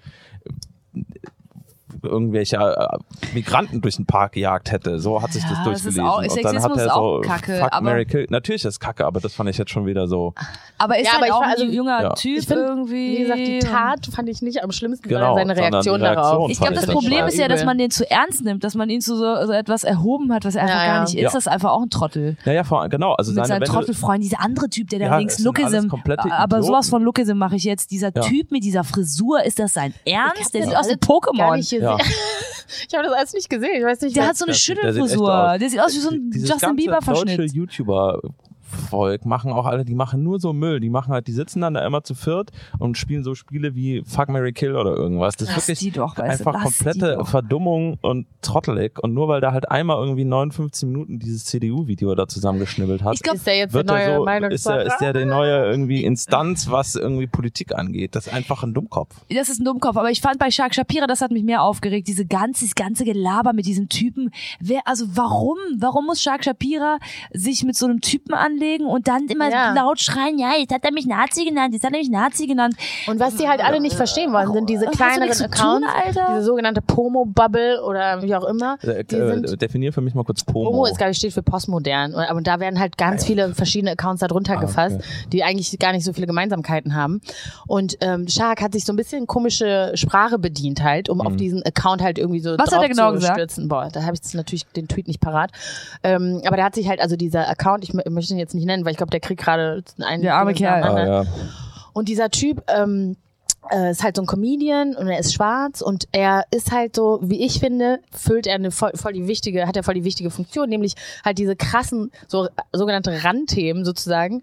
äh, irgendwelche äh, Migranten durch den Park gejagt hätte. So hat sich Ja, das das ist durchgelesen. auch- und dann Sexismus hat er ist auch so Kacke, Fuck, Mary Kill. Natürlich ist Kacke, aber das fand ich jetzt schon wieder so. Aber ist Ja, halt aber ich auch war- ein also- junger Ja. Typ Ich finde, irgendwie. wie gesagt, die Tat fand ich nicht am schlimmsten, Genau, sondern seine sondern Reaktion, Reaktion darauf. Ich glaube, das Problem ist ja, dass man den zu ernst nimmt, dass man ihn zu so, so etwas erhoben hat, was er einfach Ja, gar ja. nicht ist. Das ist einfach auch ein Trottel. Ja, ja, vor, genau. Also Mit seine, seinem wenn du- Trottelfreund, dieser andere Typ, der da links Lookism, aber sowas von Lookism mache ich jetzt. Dieser. Typ mit dieser Frisur, ist das sein Ernst? Der sieht aus wie Pokémon. Ja. ich habe das alles nicht gesehen. Ich weiß nicht, Der hat so eine Schüttelfrisur. aus. Der sieht aus wie so ein Justin ganze Bieber deutsche. YouTuber Volk machen auch alle, die machen nur so Müll. Die machen halt, die sitzen dann da immer zu viert und spielen so Spiele wie Fuck Mary Kill oder irgendwas. Das ist Lass wirklich die doch, einfach lass die komplette doch. Verdummung und trottelig. Und nur weil da halt einmal irgendwie 59 Minuten dieses CDU-Video da zusammengeschnibbelt hat, Ich glaub, ist der jetzt der wird neue er so, Meinung? ist er, ist der die neue irgendwie Instanz, was irgendwie Politik angeht. Das ist einfach ein Dummkopf. das ist ein Dummkopf, aber ich fand bei Shark Shapira, das hat mich mehr aufgeregt, diese ganze, das ganze Gelaber mit diesem Typen. Wer, also warum? Warum muss Shark Shapira sich mit so einem Typen anlegen und dann immer Ja. laut schreien, ja, jetzt hat er mich Nazi genannt, jetzt hat er mich Nazi genannt. Und was die halt alle nicht verstehen wollen, sind diese kleineren tun, Accounts, Alter? diese sogenannte Pomo-Bubble oder wie auch immer. Äh, äh, definier für mich mal kurz Pomo. Pomo ist, glaube ich, steht für postmodern. Und, aber da werden halt ganz viele verschiedene Accounts darunter Ah, gefasst, okay. die eigentlich gar nicht so viele Gemeinsamkeiten haben. Und ähm, Shark hat sich so ein bisschen komische Sprache bedient halt, um auf Mhm. diesen Account halt irgendwie so Was hat drauf er genau zu gesagt? stürzen. Boah, da habe ich jetzt natürlich den Tweet nicht parat. Ähm, aber der hat sich halt, also dieser Account, ich mö- möchte ihn jetzt nicht nennen, weil ich glaube, der kriegt gerade einen Der arme Kerl. Ah, anderen. ja. Und dieser Typ ähm, äh, ist halt so ein Comedian und er ist schwarz und er ist halt so, wie ich finde, füllt er eine voll, voll die wichtige, hat er voll die wichtige Funktion, nämlich halt diese krassen, so sogenannte Randthemen sozusagen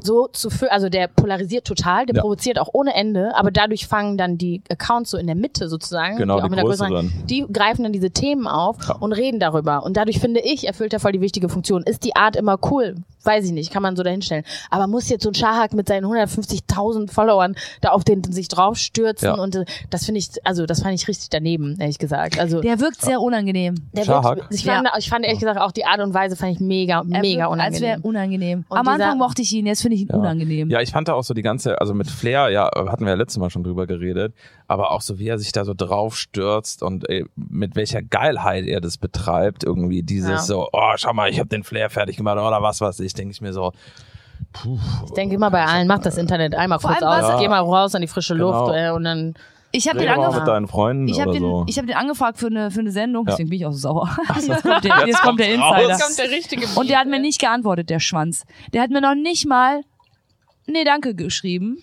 so zu füllen, also der polarisiert total, der Ja. provoziert auch ohne Ende, aber dadurch fangen dann die Accounts so in der Mitte sozusagen, Genau, die auch die mit einer größeren, größeren. die greifen dann diese Themen auf Ja. und reden darüber. Und dadurch finde ich, erfüllt er voll die wichtige Funktion. Ist die Art immer cool? Weiß ich nicht, kann man so dahinstellen. Aber muss jetzt so ein Schahak mit seinen 150.000 Followern da auf den sich draufstürzen Ja. und äh, das finde ich, also das fand ich richtig daneben, ehrlich gesagt. Also Der wirkt sehr unangenehm. der Schahak? wird, ich, fand, ich fand ehrlich gesagt auch die Art und Weise fand ich mega, Er mega wirkt, Als wäre unangenehm. unangenehm. Und Am dieser- Anfang mochte ich ihn, jetzt finde ich ihn Ja. unangenehm. Ja, ich fand da auch so die ganze, also mit Flair, ja, hatten wir ja letztes Mal schon drüber geredet, aber auch so, wie er sich da so drauf stürzt und ey, mit welcher Geilheit er das betreibt, irgendwie dieses Ja. so, oh, schau mal, ich habe den Flair fertig gemacht oder was weiß ich, denke ich mir so, Ich denke immer bei allen, mach das Internet einmal Vor kurz allem, aus, geh mal raus an die frische Genau. Luft äh, und dann Ich habe den, rede mal angef mit deinen Freunden ich den, so. ich hab den angefragt für eine, für eine Sendung, Ja. deswegen bin ich auch so sauer. Jetzt kommt der, jetzt kommt der. Insider. Jetzt kommt der richtige Und der hat mir nicht geantwortet, der Schwanz. Der hat mir noch nicht mal nee, danke geschrieben.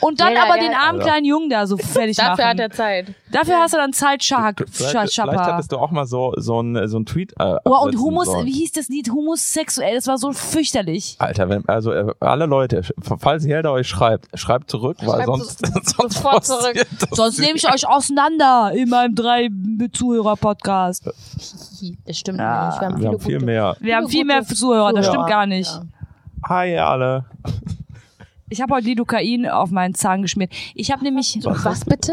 Und dann der- aber den armen kleinen Jungen da so fertig dafür machen. hat er Zeit. Dafür hast du dann Zeit, Schak, Vielleicht, vielleicht Schappa. hättest du auch mal so, so ein, so ein Tweet äh, Oh, und Humus, sollen. wie hieß das Lied? Homosexuell, das war so fürchterlich. Alter, wenn, also äh, alle Leute, falls Helder euch schreibt, schreibt zurück, weil Schreibt sonst, sonst sofort zurück. Sonst nehme ich euch auseinander in meinem drei Zuhörer Podcast. Das stimmt Ja. nicht. Wir haben, Wir viele haben viel gute- mehr. Wir haben viel mehr Zuhörer, das stimmt gar nicht. Ja. Hi alle. Ich habe heute Lidocain auf meinen Zahn geschmiert. Ich habe nämlich, Was bitte?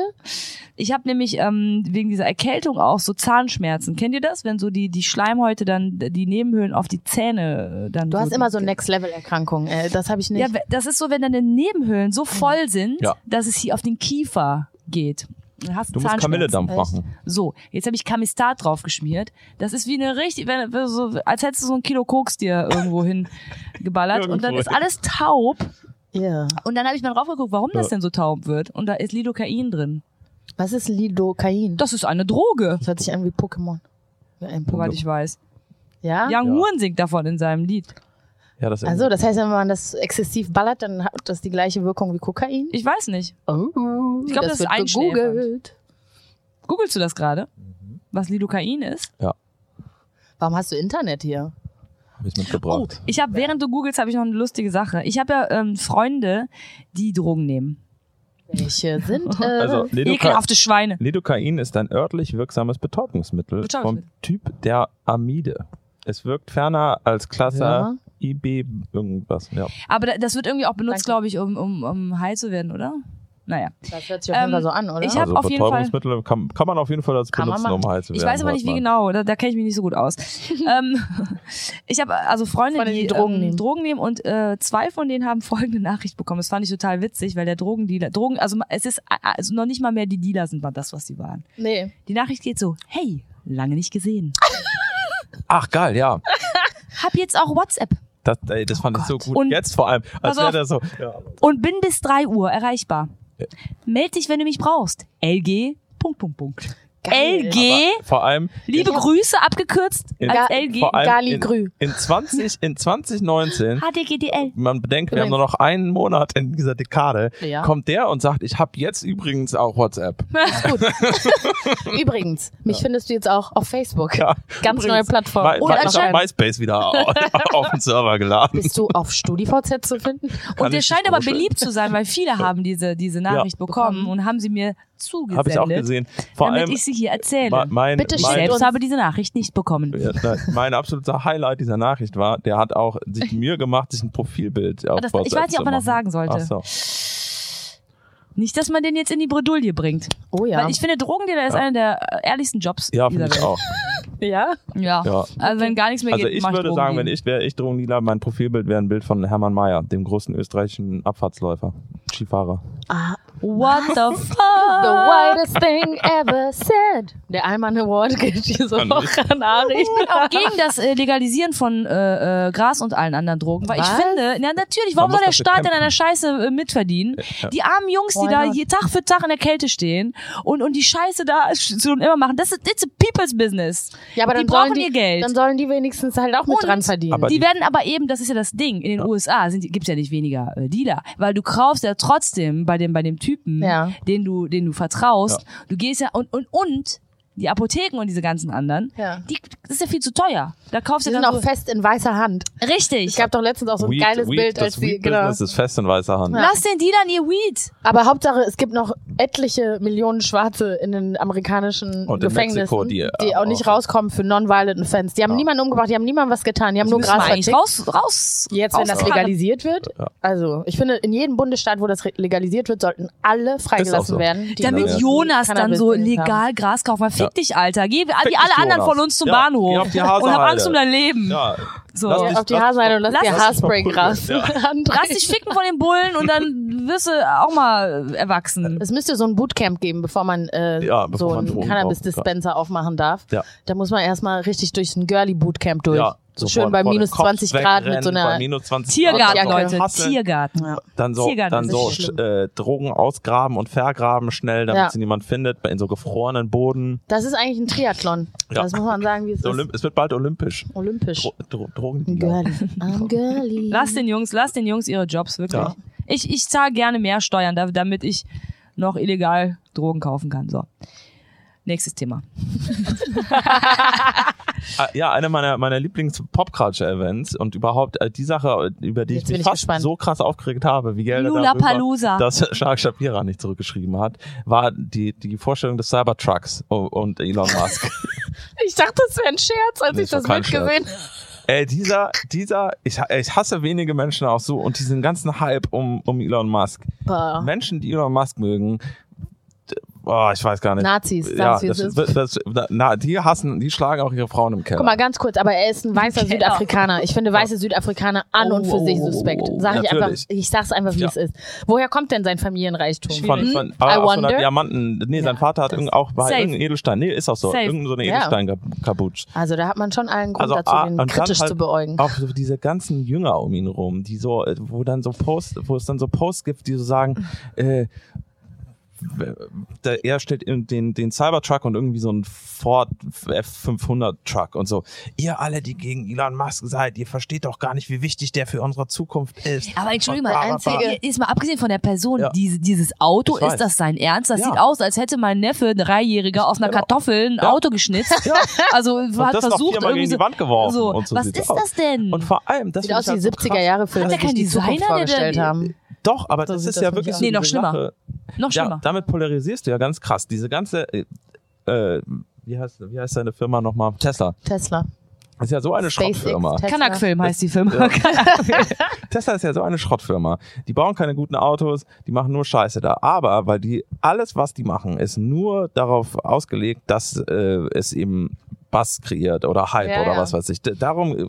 ich habe nämlich ähm, wegen dieser Erkältung auch so Zahnschmerzen. Kennt ihr das, wenn so die die Schleimhäute dann die Nebenhöhlen auf die Zähne äh, dann Du so hast immer so Next-Level-Erkrankungen. Äh, das habe ich nicht. Ja, das ist so, wenn deine Nebenhöhlen so voll sind, Ja. dass es hier auf den Kiefer geht. Dann hast Du musst. Kamilledampf machen. So, jetzt habe ich Kamistat drauf geschmiert. Das ist wie eine richtig, wenn, so, als hättest du so ein Kilo Koks dir irgendwo hingeballert und dann ist alles taub. Ja. Und dann habe ich mal drauf geguckt, warum das Ja. denn so taub wird. Und da ist Lidocain drin. Was ist Lidocain? Das ist eine Droge, Das hört sich an wie Pokémon. Ja, ein soweit Pokémon. ich weiß. Ja? Young Ja. Horn singt davon in seinem Lied. Ja, das Also, das heißt, wenn man das exzessiv ballert, dann hat das die gleiche Wirkung wie Kokain. Ich weiß nicht. Oh, Ich glaub, das ist wird einschläfernd. gegoogelt. Googlest du das gerade? Was Lidocain ist? Warum hast du Internet hier? Habe ich Oh, mitgebracht. ich habe während du googelst, habe ich noch eine lustige Sache. Ich habe ja ähm, Freunde, die Drogen nehmen. Welche sind äh, Also, Ekelhafte Schweine. Lidocain ist ein örtlich wirksames Betäubungsmittel vom Betäubungsmittel. Typ der Amide. Es wirkt ferner als Klasse Ja. IB irgendwas. Ja. Aber da- das wird irgendwie auch benutzt, glaube ich, um, um, um high zu werden, oder? Naja. Das hört sich auf jeden Ähm, Fall so an, oder? ich hab also auf jeden Fall- Betäubungsmittel kann, kann man auf jeden Fall man benutzen, um heiß zu werden. Ich weiß aber nicht, wie man. genau, da, da kenne ich mich nicht so gut aus. ähm, ich habe also Freunde, Freunde, die, die Drogen ähm, nehmen. Drogen nehmen und äh, zwei von denen haben folgende Nachricht bekommen. Das fand ich total witzig, weil der Drogendealer, Drogen, also es ist also noch nicht mal mehr die Dealer sind mal das, was sie waren. Nee. Die Nachricht geht so, hey, lange nicht gesehen. Ach, geil, ja. Hab jetzt auch WhatsApp Das, ey, das fand ich so gut. Oh Und- Jetzt vor allem. Als wäre so. Ja. und bin bis 3 Uhr erreichbar. Meld dich, wenn du mich brauchst. LG, Punkt, Punkt, Punkt. Geil. LG, Vor allem. liebe Grüße abgekürzt in, als LG. vor allem Gali in, Grü. in 20, in 2019 HDGDL. man bedenkt, wir haben nur noch einen Monat in dieser Dekade, Ja. kommt der und sagt, ich habe jetzt übrigens auch WhatsApp. Übrigens, mich findest du jetzt auch auf Facebook. Ja. Ganz neue Plattform. My, Und ich habe MySpace wieder au- auf den Server geladen. Bist du auf StudiVZ zu finden? Kann Und der scheint aber beliebt zu sein, weil viele haben diese, diese Nachricht Bekommen. und haben sie mir zugesendet, Habe ich auch gesehen. Vor damit allem ich sie hier erzähle. mein, Bitte ich mein, schickt selbst habe diese Nachricht nicht bekommen. ja, mein absoluter Highlight dieser Nachricht war, der hat auch sich die Mühe gemacht, sich ein Profilbild auf das- ich weiß nicht, ob man das sagen sollte. Ach so. Nicht, dass man den jetzt in die Bredouille bringt. Oh ja. Weil ich finde, Drogendealer ist einer der ehrlichsten Jobs Ja, finde ich auch. ja? Ja. Ja. Also wenn gar nichts mehr Also geht, ich mach würde sagen, wenn ich wäre ich Drogendealer, mein Profilbild wäre ein Bild von Hermann Mayer, dem großen österreichischen Abfahrtsläufer, Skifahrer. Ah, What the the fuck? whitest thing ever said. Der Allmann Award geht diese Kann Woche an Ari. auch gegen das äh, Legalisieren von äh, äh, Gras und allen anderen Drogen. Weil Was? ich finde, na natürlich, warum soll der Staat in kämpfen. einer Scheiße äh, mitverdienen? Die armen Jungs, die Why da not? hier Tag für Tag in der Kälte stehen und, und die Scheiße da schon immer machen, das ist it's a people's business. Ja, aber die dann brauchen sollen die, ihr Geld. Dann sollen die wenigstens halt auch mit Und- dran verdienen. Aber- die die- werden aber eben, das ist ja das Ding, in den USA sind, gibt's ja nicht weniger äh, Dealer, weil du kaufst ja trotzdem bei dem, bei dem Typen, Ja. den du, den du vertraust, du gehst ja und, und, und die Apotheken und diese ganzen anderen, Ja. die, das ist ja viel zu teuer. Da kaufst die du sind dann auch so, fest in weißer Hand. richtig. Es gab doch letztens auch so ein Weed- geiles Weed- Bild, als das die, Weed genau. Ist fest in weißer Hand. Lass den Dealern ihr Weed. Aber Hauptsache, es gibt noch etliche Millionen Schwarze in den amerikanischen Und in Gefängnissen, Mexiko, die, die auch äh, nicht auch- rauskommen für non-violent offense. Die haben niemanden umgebracht, die haben niemandem was getan, die haben nur Müssen Gras vertickt. raus, raus. Jetzt, wenn das legalisiert wird, Ja. also ich finde, in jedem Bundesstaat, wo das legalisiert wird, sollten alle freigelassen so. werden. die Damit Jonas dann so legal Gras kaufen. kann. Fick Ja. dich, Alter. Geh wie dich, alle anderen Jonas. von uns zum Ja, geh Bahnhof. auf die und hab. Angst um dein Leben. Ja. So. Lass Ja, dich- auf die Haarseite und lass, lass dir dich Haarspray-Gras Ja. Lass dich ficken von den Bullen und dann wirst du auch mal erwachsen. Es müsste so ein Bootcamp geben, bevor man äh, Ja, bevor so man einen Cannabis-Dispenser aufmachen darf. Ja. Da muss man erstmal richtig durch ein Girly-Bootcamp durch. Ja, so schön bei minus Kopf 20 Grad mit so einer... minus 20 Tiergarten. Leute. Tiergarten. Ja. Dann so, Tiergarten, dann so äh, Drogen ausgraben und vergraben schnell, damit Ja. sie niemand findet, in so gefrorenen Boden. Das ist eigentlich ein Triathlon. Ja. Das muss man sagen, wie es So, ist. Es wird bald olympisch. Olympisch. Dro Dro Drogen. Girly. I'm girly. Lass den Jungs, lass den Jungs ihre Jobs, wirklich. Ja. Ich, ich zahle gerne mehr Steuern, da- damit ich noch illegal Drogen kaufen kann. So. Nächstes Thema. Ah, Ja, eine meiner, meiner Lieblings-Popculture-Events und überhaupt äh, die Sache, über die Jetzt ich mich ich fast gespannt. so krass aufgeregt habe, wie Gelder darüber, dass Shark Shapira nicht zurückgeschrieben hat, war die, die Vorstellung des Cybertrucks und- und Elon Musk. Ich dachte, das wäre ein Scherz, als Nee, ich das das war Ey, dieser, dieser, ich, ich hasse wenige Menschen auch so und diesen ganzen Hype um, um Elon Musk. habe. Menschen, die Elon Musk mögen, boah, ich weiß gar nicht. Nazis, ja, das, ist. das, na, die hassen, die schlagen auch ihre Frauen im Keller. Guck mal, ganz kurz, aber er ist ein weißer Genau. Südafrikaner. Ich finde weiße Südafrikaner an und für Oh, sich oh, oh, suspekt. oh, Sag ich einfach, ich sag's einfach, wie Ja. es ist. Woher kommt denn sein Familienreichtum? von, Hm? von, I ah, aus wonder. Diamanten, nee, sein Vater hat das- irgend, auch bei irgendeinem Edelstein, nee, ist auch so, Safe. irgendein so eine Ja. Edelstein-Kabutsch. Also da hat man schon allen Grund Also, dazu, ah, den kritisch halt zu beäugen. Auch so diese ganzen Jünger um ihn rum, die so, äh, wo dann so Post, wo es dann so Posts gibt, die so sagen, äh, der, er stellt den, den Cybertruck und irgendwie so ein Ford F500 Truck und so. Ihr alle, die gegen Elon Musk seid, ihr versteht doch gar nicht, wie wichtig der für unsere Zukunft ist. Aber Entschuldigung mal, einzige, ist mal abgesehen von der Person, Ja. diese, dieses Auto, Ich weiß. ist das sein Ernst? Das Ja. sieht aus, als hätte mein Neffe, ein Dreijähriger, aus einer Genau. Kartoffel ein Ja. Auto geschnitzt. Ja. Also Und hat versucht, irgendwie so, die Wand geworfen. so. und so was ist aus. das denn? Und vor allem, das Sieht aus halt wie so 70er krass. Jahre Filme, Hat der die sich kein Designer, der vorgestellt haben. Doch, aber So das sieht ist das ja wirklich so. Nee, noch schlimmer. Sache. Noch Ja, schlimmer. Damit polarisierst du ja ganz krass. Diese ganze, äh, äh, wie heißt, wie heißt deine Firma nochmal? Tesla. Tesla. Ist ja so eine SpaceX, Schrottfirma. Kanak-Film heißt die Firma. Ja. Kanak-Film. Tesla ist ja so eine Schrottfirma. Die bauen keine guten Autos, die machen nur Scheiße da. Aber weil die alles, was die machen, ist nur darauf ausgelegt, dass äh, es eben Bass kreiert oder Hype Ja, oder ja. was weiß ich. Darum äh,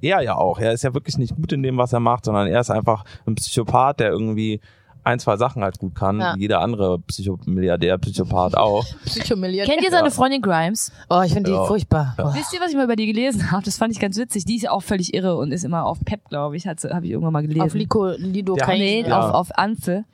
er ja auch. Er ist ja wirklich nicht gut in dem, was er macht, sondern er ist einfach ein Psychopath, der irgendwie ein, zwei Sachen halt gut kann, Ja. wie jeder andere Psychomilliardär, Psychopath auch. Psychomilliardär. Kennt ihr seine Ja. Freundin Grimes? Oh, ich finde die Ja. furchtbar. Oh. Wisst ihr, was ich mal über die gelesen habe? Das fand ich ganz witzig. Die ist ja auch völlig irre und ist immer auf Pep, glaube ich, habe ich irgendwann mal gelesen. Auf Lico, Lido Ja, Nee, Ja. auf, auf Anze.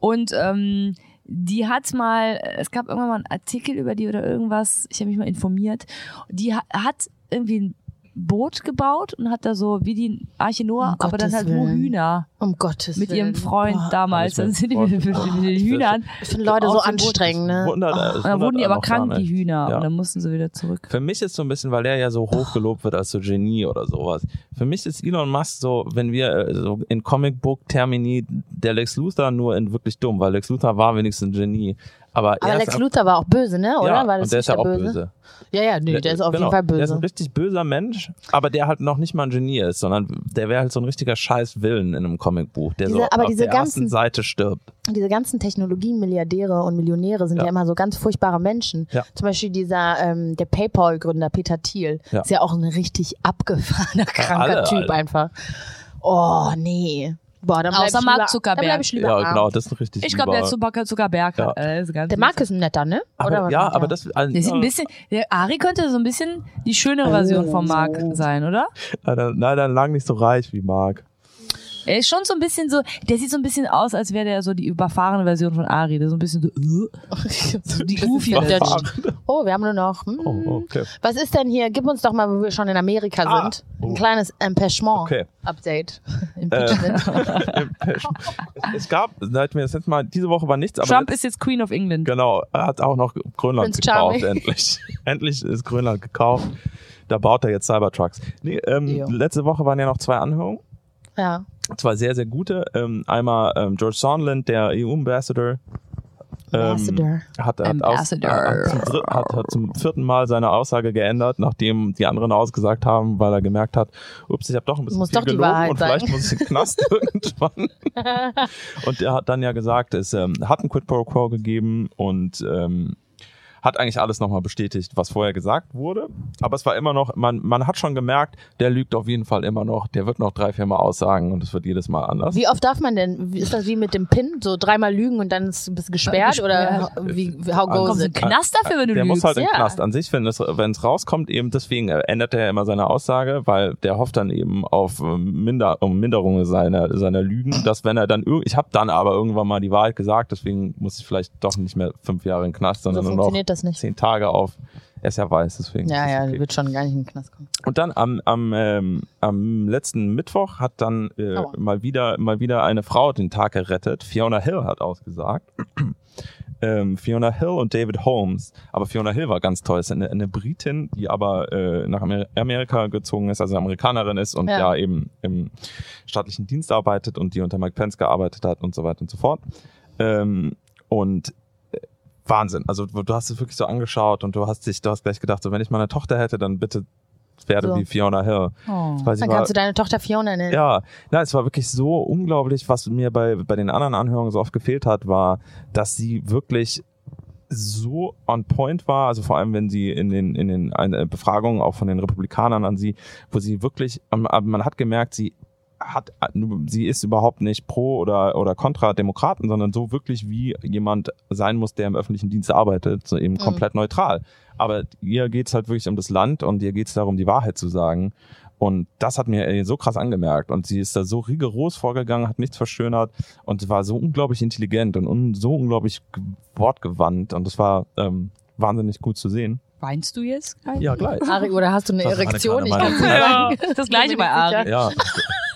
Und ähm, die hat mal, es gab irgendwann mal einen Artikel über die oder irgendwas, ich habe mich mal informiert. Die ha hat irgendwie ein Boot gebaut und hat da so wie die Arche Noah, Um aber dann Gottes halt nur Willen. Hühner Um Gottes mit Willen. ihrem Freund Boah. damals. Dann sind die mit, mit, mit den Hühnern. Ich finde Leute so anstrengend, ne? Wundert, Oh. Und dann wurden die aber krank, die. Hühner. Ja. Und dann mussten sie wieder zurück. Für mich ist so ein bisschen, weil er ja so hoch gelobt wird als so Genie oder sowas. Für mich ist Elon Musk so, wenn wir äh, so in Comicbook-Termini der Lex Luthor nur in wirklich dumm, weil Lex Luthor war wenigstens ein Genie. Aber, Aber er Lex Luthor war auch böse, ne? Oder? ja, war das und der ist ja auch böse? böse. Ja, ja, nee, der ist auf genau, jeden Fall Der ist böse. ein richtig böser Mensch, aber der halt noch nicht mal ein Genie ist, sondern der wäre halt so ein richtiger scheiß Willen in einem Comicbuch, der Diese- so aber auf diese der ersten ganzen- Seite stirbt. Diese ganzen Technologie-Milliardäre und Millionäre sind ja. Ja. immer so ganz furchtbare Menschen. Ja. Zum Beispiel dieser, ähm, der Paypal-Gründer Peter Thiel ist ja auch ein richtig abgefahrener, kranker alle, Typ alle. einfach. Oh, nee. Boah, dann Außer ich Mark lieber, Zuckerberg. Dann bleib ich lieber Ja, arm. genau, das ist ein richtig Ich glaube, der lieber- Zucker, Zuckerberg Ja. äh, ist ganz Der Mark ist ein netter, ne? aber, ja, aber das Der sieht ein bisschen, der Ari könnte so ein bisschen die schönere Version von Mark sein, oder? leider, leider lang nicht so reich wie Mark. Er ist schon so ein bisschen so, der sieht so ein bisschen aus, als wäre der so die überfahrene Version von Ari. Der so ein bisschen so, äh, so die goofy. Oh, wir haben nur noch. Hm. Oh, okay. Was ist denn hier? Gib uns doch mal, wo wir schon in Amerika Ah. sind, Oh. ein kleines Okay. Empêchement-Update. Impeachment. es gab, seit mir das letzte Mal, diese Woche war nichts, aber Trump jetzt, ist jetzt Queen of England. genau, er hat auch noch Grönland Prince gekauft, Charming. endlich. endlich ist Grönland gekauft. Da baut er jetzt Cybertrucks. Nee, ähm, letzte Woche waren ja noch zwei Anhörungen. Ja. Zwei sehr, sehr gute. Ähm, einmal ähm, George Sondland, der EU-Ambassador. Ambassador. hat, hat, aus, hat, zum hat, hat zum vierten Mal seine Aussage geändert, nachdem die anderen ausgesagt haben, weil er gemerkt hat, ups, ich habe doch ein bisschen Muss viel doch die gelogen und vielleicht muss ich in den Knast irgendwann. und er hat dann ja gesagt, es ähm, hat ein Quid pro Quo gegeben und ähm, hat eigentlich alles nochmal bestätigt, was vorher gesagt wurde. Aber es war immer noch, man, man hat schon gemerkt, der lügt auf jeden Fall immer noch. Der wird noch drei, vier Mal aussagen und es wird jedes Mal anders. Wie oft darf man denn? Ist das wie mit dem PIN? So dreimal lügen und dann ist, bist du gesperrt? Oder wie, how Kommst goes in it? den Knast dafür, wenn du der lügst? muss halt in den ja. Knast. An sich, wenn es, wenn es rauskommt, eben deswegen ändert er immer seine Aussage, weil der hofft dann eben auf ähm, Minder, um Minderung seiner, seiner Lügen, dass wenn er dann, ich habe dann aber irgendwann mal die Wahrheit gesagt, deswegen muss ich vielleicht doch nicht mehr fünf Jahre in den Knast, So sondern nur noch das nicht. zehn Tage auf. Er ist ja weiß, deswegen. Ja, ja, okay. wird schon gar nicht in den Knast kommen. Und dann am, am, ähm, am letzten Mittwoch hat dann äh, mal wieder mal wieder eine Frau den Tag gerettet. Fiona Hill hat ausgesagt. ähm, Fiona Hill und David Holmes. Aber Fiona Hill war ganz toll. Ist eine, eine Britin, die aber äh, nach Amer Amerika gezogen ist, also Amerikanerin ist und Ja. ja. eben im staatlichen Dienst arbeitet und die unter Mike Pence gearbeitet hat und so weiter und so fort. Ähm, und Wahnsinn. Also du hast es wirklich so angeschaut und du hast dich, du hast gleich gedacht, so wenn ich mal eine Tochter hätte, dann bitte werde So. wie Fiona Hill. Oh. Weil Dann war, kannst du deine Tochter Fiona nennen. ja, na, es war wirklich so unglaublich, was mir bei, bei den anderen Anhörungen so oft gefehlt hat, war, dass sie wirklich so on point war, also vor allem wenn sie in den in den äh, Befragungen auch von den Republikanern an sie, wo sie wirklich, ähm, aber man hat gemerkt, sie hat, sie ist überhaupt nicht pro oder oder kontra Demokraten, sondern so wirklich wie jemand sein muss, der im öffentlichen Dienst arbeitet, so eben komplett neutral. Aber ihr geht's halt wirklich um das Land und ihr geht's darum, die Wahrheit zu sagen. Und das hat mir äh, so krass angemerkt. Und sie ist da so rigoros vorgegangen, hat nichts verschönert und war so unglaublich intelligent und un so unglaublich ge- wortgewandt. Und das war ähm, wahnsinnig gut zu sehen. Weinst du jetzt? Ja, gleich. Ari, oder hast du eine Das Erektion? Ich kleine kann Ja, sagen. das gleiche bei Ari. Ja,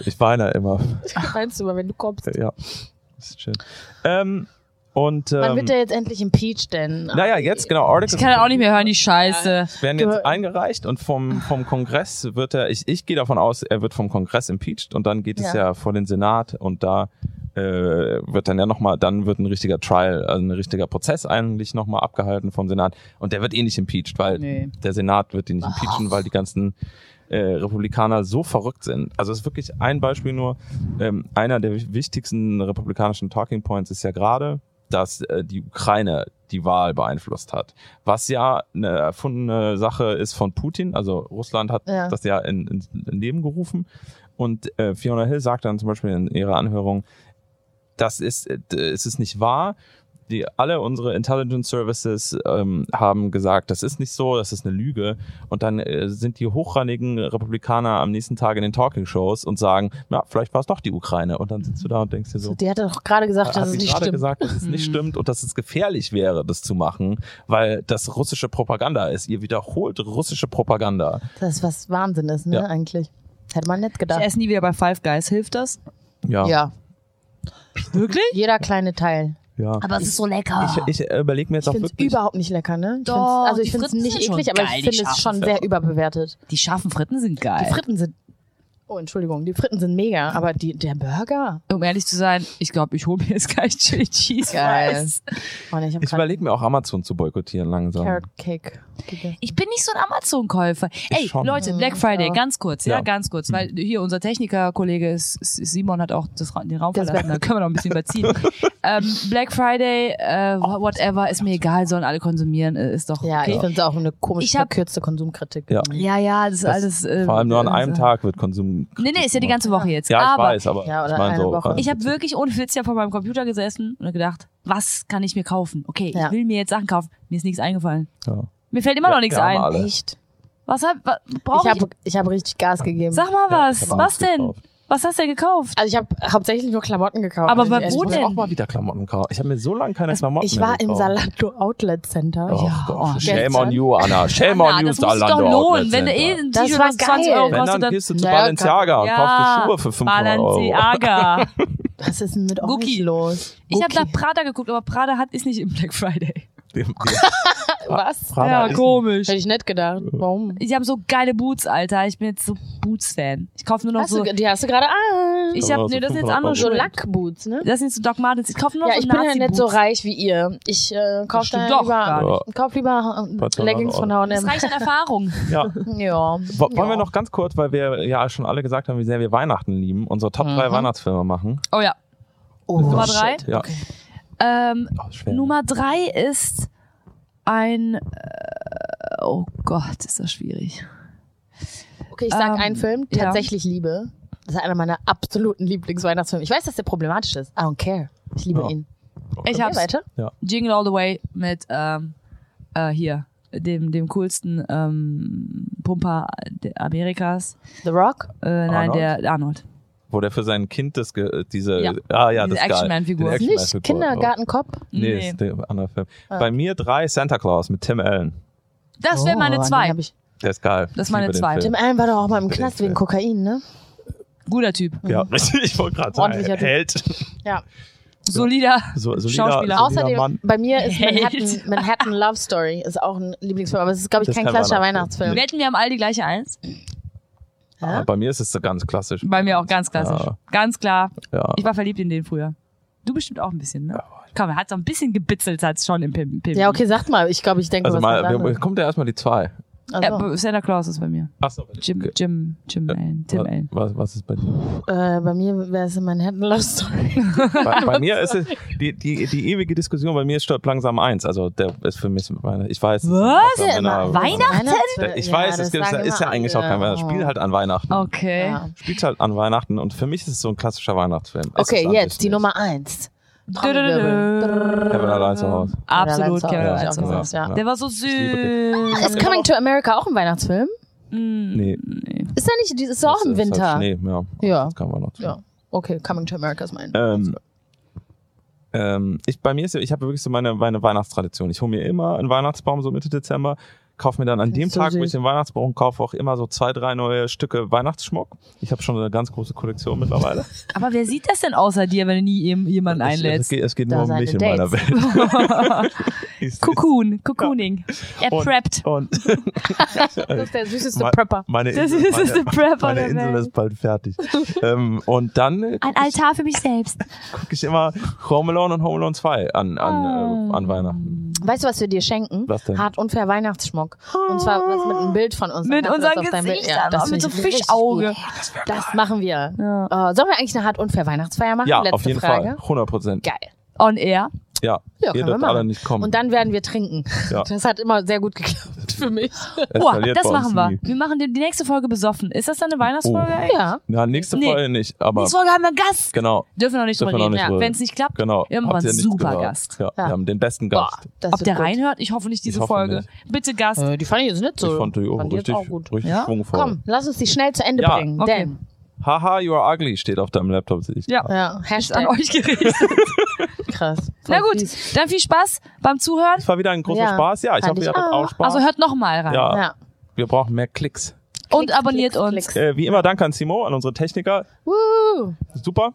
ich weine immer. Meinst du, aber wenn du kommst. Ja, das ist schön. Ähm, und Wann ähm, wird der jetzt endlich impeached denn? naja, jetzt genau. Articles Ich kann auch nicht mehr hören, die Scheiße. werden jetzt eingereicht und vom, vom Kongress wird er, ich, ich gehe davon aus, er wird vom Kongress impeached und dann geht es Ja. ja vor den Senat und da äh, wird dann ja nochmal, dann wird ein richtiger Trial, also ein richtiger Prozess eigentlich nochmal abgehalten vom Senat und der wird eh nicht impeached, weil Nee. der Senat wird ihn nicht impeachen, weil die ganzen äh, Republikaner so verrückt sind. Also es ist wirklich ein Beispiel nur. Ähm, einer der wichtigsten republikanischen Talking Points ist ja gerade, dass äh, die Ukraine die Wahl beeinflusst hat. Was ja eine erfundene Sache ist von Putin. Also Russland hat Ja. das ja in, in, in Leben gerufen. Und äh, Fiona Hill sagt dann zum Beispiel in ihrer Anhörung, das ist, äh, es ist nicht wahr. Die, alle unsere Intelligence Services ähm, haben gesagt, das ist nicht so, das ist eine Lüge. Und dann äh, sind die hochrangigen Republikaner am nächsten Tag in den Talking Shows und sagen, na, vielleicht war es doch die Ukraine. Und dann sitzt du da und denkst dir so, Die hat doch gerade gesagt, dass es nicht gerade stimmt. gesagt, dass es nicht stimmt und dass es gefährlich wäre, das zu machen, weil das russische Propaganda ist. Ihr wiederholt russische Propaganda. Das ist was Wahnsinn ist, ne, Ja. eigentlich. Hätte man nicht Ich gedacht. esse nie wieder bei Five Guys. Hilft das? Ja. Ja, Wirklich? jeder kleine Teil. Ja. Aber es ist so lecker. Ich, ich überlege mir jetzt Ich auch finde es wirklich. überhaupt nicht lecker, ne? Ich Doch, find's, also ich finde es nicht eklig, aber ich finde es schon sehr überbewertet. die scharfen Fritten sind geil. Die Fritten sind. Oh, Entschuldigung, die Fritten sind mega, aber die, der Burger. um ehrlich zu sein, ich glaube, ich hole mir jetzt gleich Chili Cheese Geil. Oh, ich Ich überlege mir auch Amazon zu boykottieren langsam. Carrot Cake. Ich bin nicht so ein Amazon-Käufer. Ey, schon. Leute, Black Friday, ja. ganz kurz, ja, Ja. ganz kurz, weil hier unser Techniker-Kollege Simon hat auch das, den Raum Das verlassen, da können wir noch ein bisschen überziehen. ähm, Black Friday, äh, whatever, ist mir egal, sollen alle konsumieren, äh, ist doch Ja, okay. ich finde es auch eine komisch Ich hab- verkürzte Konsumkritik. Ja. Ja, ja, das ist Das- alles. Äh, Vor allem nur an einem äh, Tag wird Konsum. Nee, nee, ist ja die ganze Woche jetzt. Ja, ich aber weiß, aber Ja, oder ich eine so. Ich habe wirklich ohne Witz ja vor meinem Computer gesessen und gedacht, was kann ich mir kaufen? Okay, Ja. ich will mir jetzt Sachen kaufen. Mir ist nichts eingefallen. ja. Mir fällt immer Ja, noch nichts ein. alle. Echt? Was hab, was, Ich brauch ich? habe ich hab richtig Gas gegeben. Sag mal Ja, was. ich hab was denn? gekauft. Was hast du denn gekauft? Also ich habe hauptsächlich nur Klamotten gekauft. Aber also bei ehrlich wo Ich muss denn? auch mal wieder Klamotten kaufen. Ich habe mir so lange keine Klamotten Ich mehr war im gekauft. Salando Outlet Center. Oh, Ja, Gott. oh, Shame on you, Anna. Shame Anna, on you, das muss sich Zalando doch lohnen. Outlet Wenn du eh Center. ein Das T-Shirt war was 20 Euro geil. Wenn, kostet, dann dann gehst du zu Ja, Balenciaga und ja, kaufst dir Schuhe für 500 Euro. Balenciaga. Was ist denn mit Gucci. euch los? Ich habe nach Prada geguckt, aber Prada hat ist nicht im Black Friday. Was? Ja, komisch. Hätte ich nicht gedacht. Warum? Ich habe so geile Boots, Alter. Ich bin jetzt so Boots-Fan. Ich kaufe nur noch Hast so. du, die hast du gerade an. Ich habe, so nee, das sind jetzt 500 andere so. Lackboots, ne? Das sind so Doc Martens. Ich kaufe nur noch Ja, so ich bin ja nicht so reich wie ihr. Ich äh, kauf stimmt da doch lieber, gar nicht. ich kauf lieber äh, Bei 200 Leggings von Das H&M. reicht an Erfahrung. Ja. Ja. Wo- Wollen ja. wir noch ganz kurz, weil wir ja schon alle gesagt haben, wie sehr wir Weihnachten lieben, unsere Top 3 Mhm. Weihnachtsfilme machen? Oh ja. Oh, Nummer shit. drei? Ja. Okay. Ähm, Oh, schwer. Nummer drei ist ein. Äh, oh Gott, ist das schwierig. Okay, ich sag Ähm, einen Film, ja. tatsächlich Liebe. Das ist einer meiner absoluten Lieblingsweihnachtsfilme. Ich weiß, dass der problematisch ist. I don't care. Ich liebe Ja. ihn. Ich Okay, hab's. weiter. Jingle All the Way mit ähm, äh, hier, dem, dem coolsten ähm, Pumper Amerikas. The Rock. Äh, nein, Arnold? der Arnold. Wo der für sein Kind das, ge- diese, Ja. ah ja, Diese das. Action-Man-Figur. Den Nicht. Kindergartenkopf. Nee, Nee. das ist der andere Film. Ah. Bei mir drei Santa Claus mit Tim Allen. Das wäre Oh, meine zwei. Der ist geil. Das ist meine zwei. Tim Allen war doch auch mal im Knast wegen. Kokain, ne? Guter Typ. Ja, richtig. Ich wollte gerade sagen. Held. Ja. Solider. So, solider, Schauspieler. solider Außerdem, Mann. bei mir ist. Manhattan, Manhattan Love Story ist auch ein Lieblingsfilm, aber es ist, glaube ich, Das kein klassischer Weihnachtsfilm. Weihnachtsfilm. Wetten wir haben alle die gleiche Eins. Ah, bei mir ist es so ganz klassisch. Bei mir auch ganz klassisch. Ja. Ganz klar. Ja. Ich war verliebt in den früher. Du bestimmt auch ein bisschen, ne? Komm, er hat so ein bisschen gebitzelt, hat's schon im Pim. Pim. Ja, okay, sagt mal. Ich glaube, ich denke, Also was mal, wir, anderes. kommt ja erstmal die zwei. Ja, Also, b- Santa Claus ist bei mir. Achso, Jim, Jim, Jim Allen, Tim Allen. was, was ist bei dir? äh, bei mir wäre es Manhattan Love Story. bei, bei mir ist es die, die, die ewige Diskussion, bei mir ist Stirb langsam eins. Also der ist für mich meine, ich weiß. Was? Ja, Männer- immer Weihnachten? Weihnachtsfilm. Ich Ja, weiß, es gibt, ist ja eigentlich auch kein. Weihnachten. Spielt halt an Weihnachten. Okay. Ja. Spielt halt an Weihnachten und für mich ist es so ein klassischer Weihnachtsfilm. Es Okay, jetzt die nicht. Nummer eins. Kevin allein zu Hause. Absolut, Kevin allein ja, zu. Hause. Ja. Der war so süß. Ist Coming to America auch ein Weihnachtsfilm? Mm, Nee. nee. Ist ja nicht, dieses ist auch im ist halt Winter. Schnee, ja. Ja. Das kann man noch. Ja. Okay, Coming to America ist mein. Ähm, ähm, ich, bei mir ist ja, ich habe wirklich so meine, meine Weihnachtstradition. Ich hole mir immer einen Weihnachtsbaum so Mitte Dezember, kaufe mir dann an dem so Tag, wo ich süß. den Weihnachtsbaum kaufe, auch immer so zwei, drei neue Stücke Weihnachtsschmuck. Ich habe schon eine ganz große Kollektion mittlerweile. Aber wer sieht das denn außer dir, wenn du nie jem- jemanden Es, es, einlädst? geht, es geht nur um mich in meiner Dates. Welt. Ich- Cocoon, Cocooning. Er Und- preppt. Und das ist der süßeste Prepper. meine der Prepper meine Insel Welt. ist bald fertig. ähm, und dann äh, Ein Altar für mich selbst. gucke ich immer Home Alone und Home Alone 2 an, an, äh, an Weihnachten. Weißt du, was wir dir schenken? Was denn? Hart unfair Weihnachtsschmuck. Und zwar was mit einem Bild von uns. Mit das unseren Gesichtern, das auch mit so Fischauge. gut. Das machen wir. Ja. Äh, sollen wir eigentlich eine hart unfair Weihnachtsfeier machen? Ja, Letzte auf jeden Frage. Fall. 100 Prozent. Geil. On air. Ja, Ja, ihr wir dürft alle nicht kommen. Und dann werden wir trinken. Ja. Das hat immer sehr gut geklappt für mich. Boah, das machen wir. nie. Wir machen die, die nächste Folge besoffen. Ist das dann eine Weihnachtsfolge? Oh. Ja. Ja, nächste Nee. Folge nicht, aber Nächste Folge haben wir einen Gast. genau. Dürfen wir noch nicht drüber wir reden. Ja. Wenn es nicht klappt, Genau. ihr nicht super gehört. Gast. Ja, Ja. wir haben den besten Boah, Gast. das Ob der gut. reinhört, ich hoffe nicht diese hoffe Folge. nicht. Bitte Gast. Äh, die fand ich jetzt nicht so. ich fand die auch fand richtig, auch gut. richtig Ja? schwungvoll. Komm, lass uns die schnell zu Ende bringen. Denn, Haha, you are ugly steht auf deinem Laptop, sehe ich. Ja. ja, Ist an Hashtag euch gerichtet. krass. Na gut, fies. dann viel Spaß beim Zuhören. Es war wieder ein großer Ja, Spaß. Ja, ich fand hoffe, ihr hattet auch. auch Spaß. Also hört noch mal rein. ja, Ja. wir brauchen mehr Klicks. Und Klicks, abonniert Klicks, uns. Äh, wie immer, danke an Simo, an unsere Techniker. Woo. Super.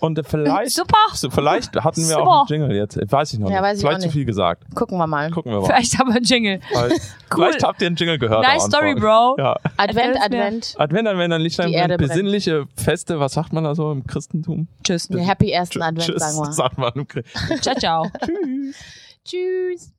Und äh, vielleicht, Super. so, vielleicht hatten wir Super. auch einen Jingle jetzt. Weiß ich noch Ja, nicht. weiß ich vielleicht zu viel gesagt. Gucken wir mal. Gucken wir mal. Vielleicht haben wir einen Jingle. Vielleicht, vielleicht habt ihr einen Jingle gehört. Nice story, bro. Ja. Advent, mir. Advent. Advent, Advent, dann Lichtlein, Die Erde brennt. besinnliche Feste. Was sagt man da so im Christentum? Tschüss. Happy ersten Tschüss, Advent, sagen wir. sagt man im Christentum. Ciao, ciao. Tschüss. Tschüss.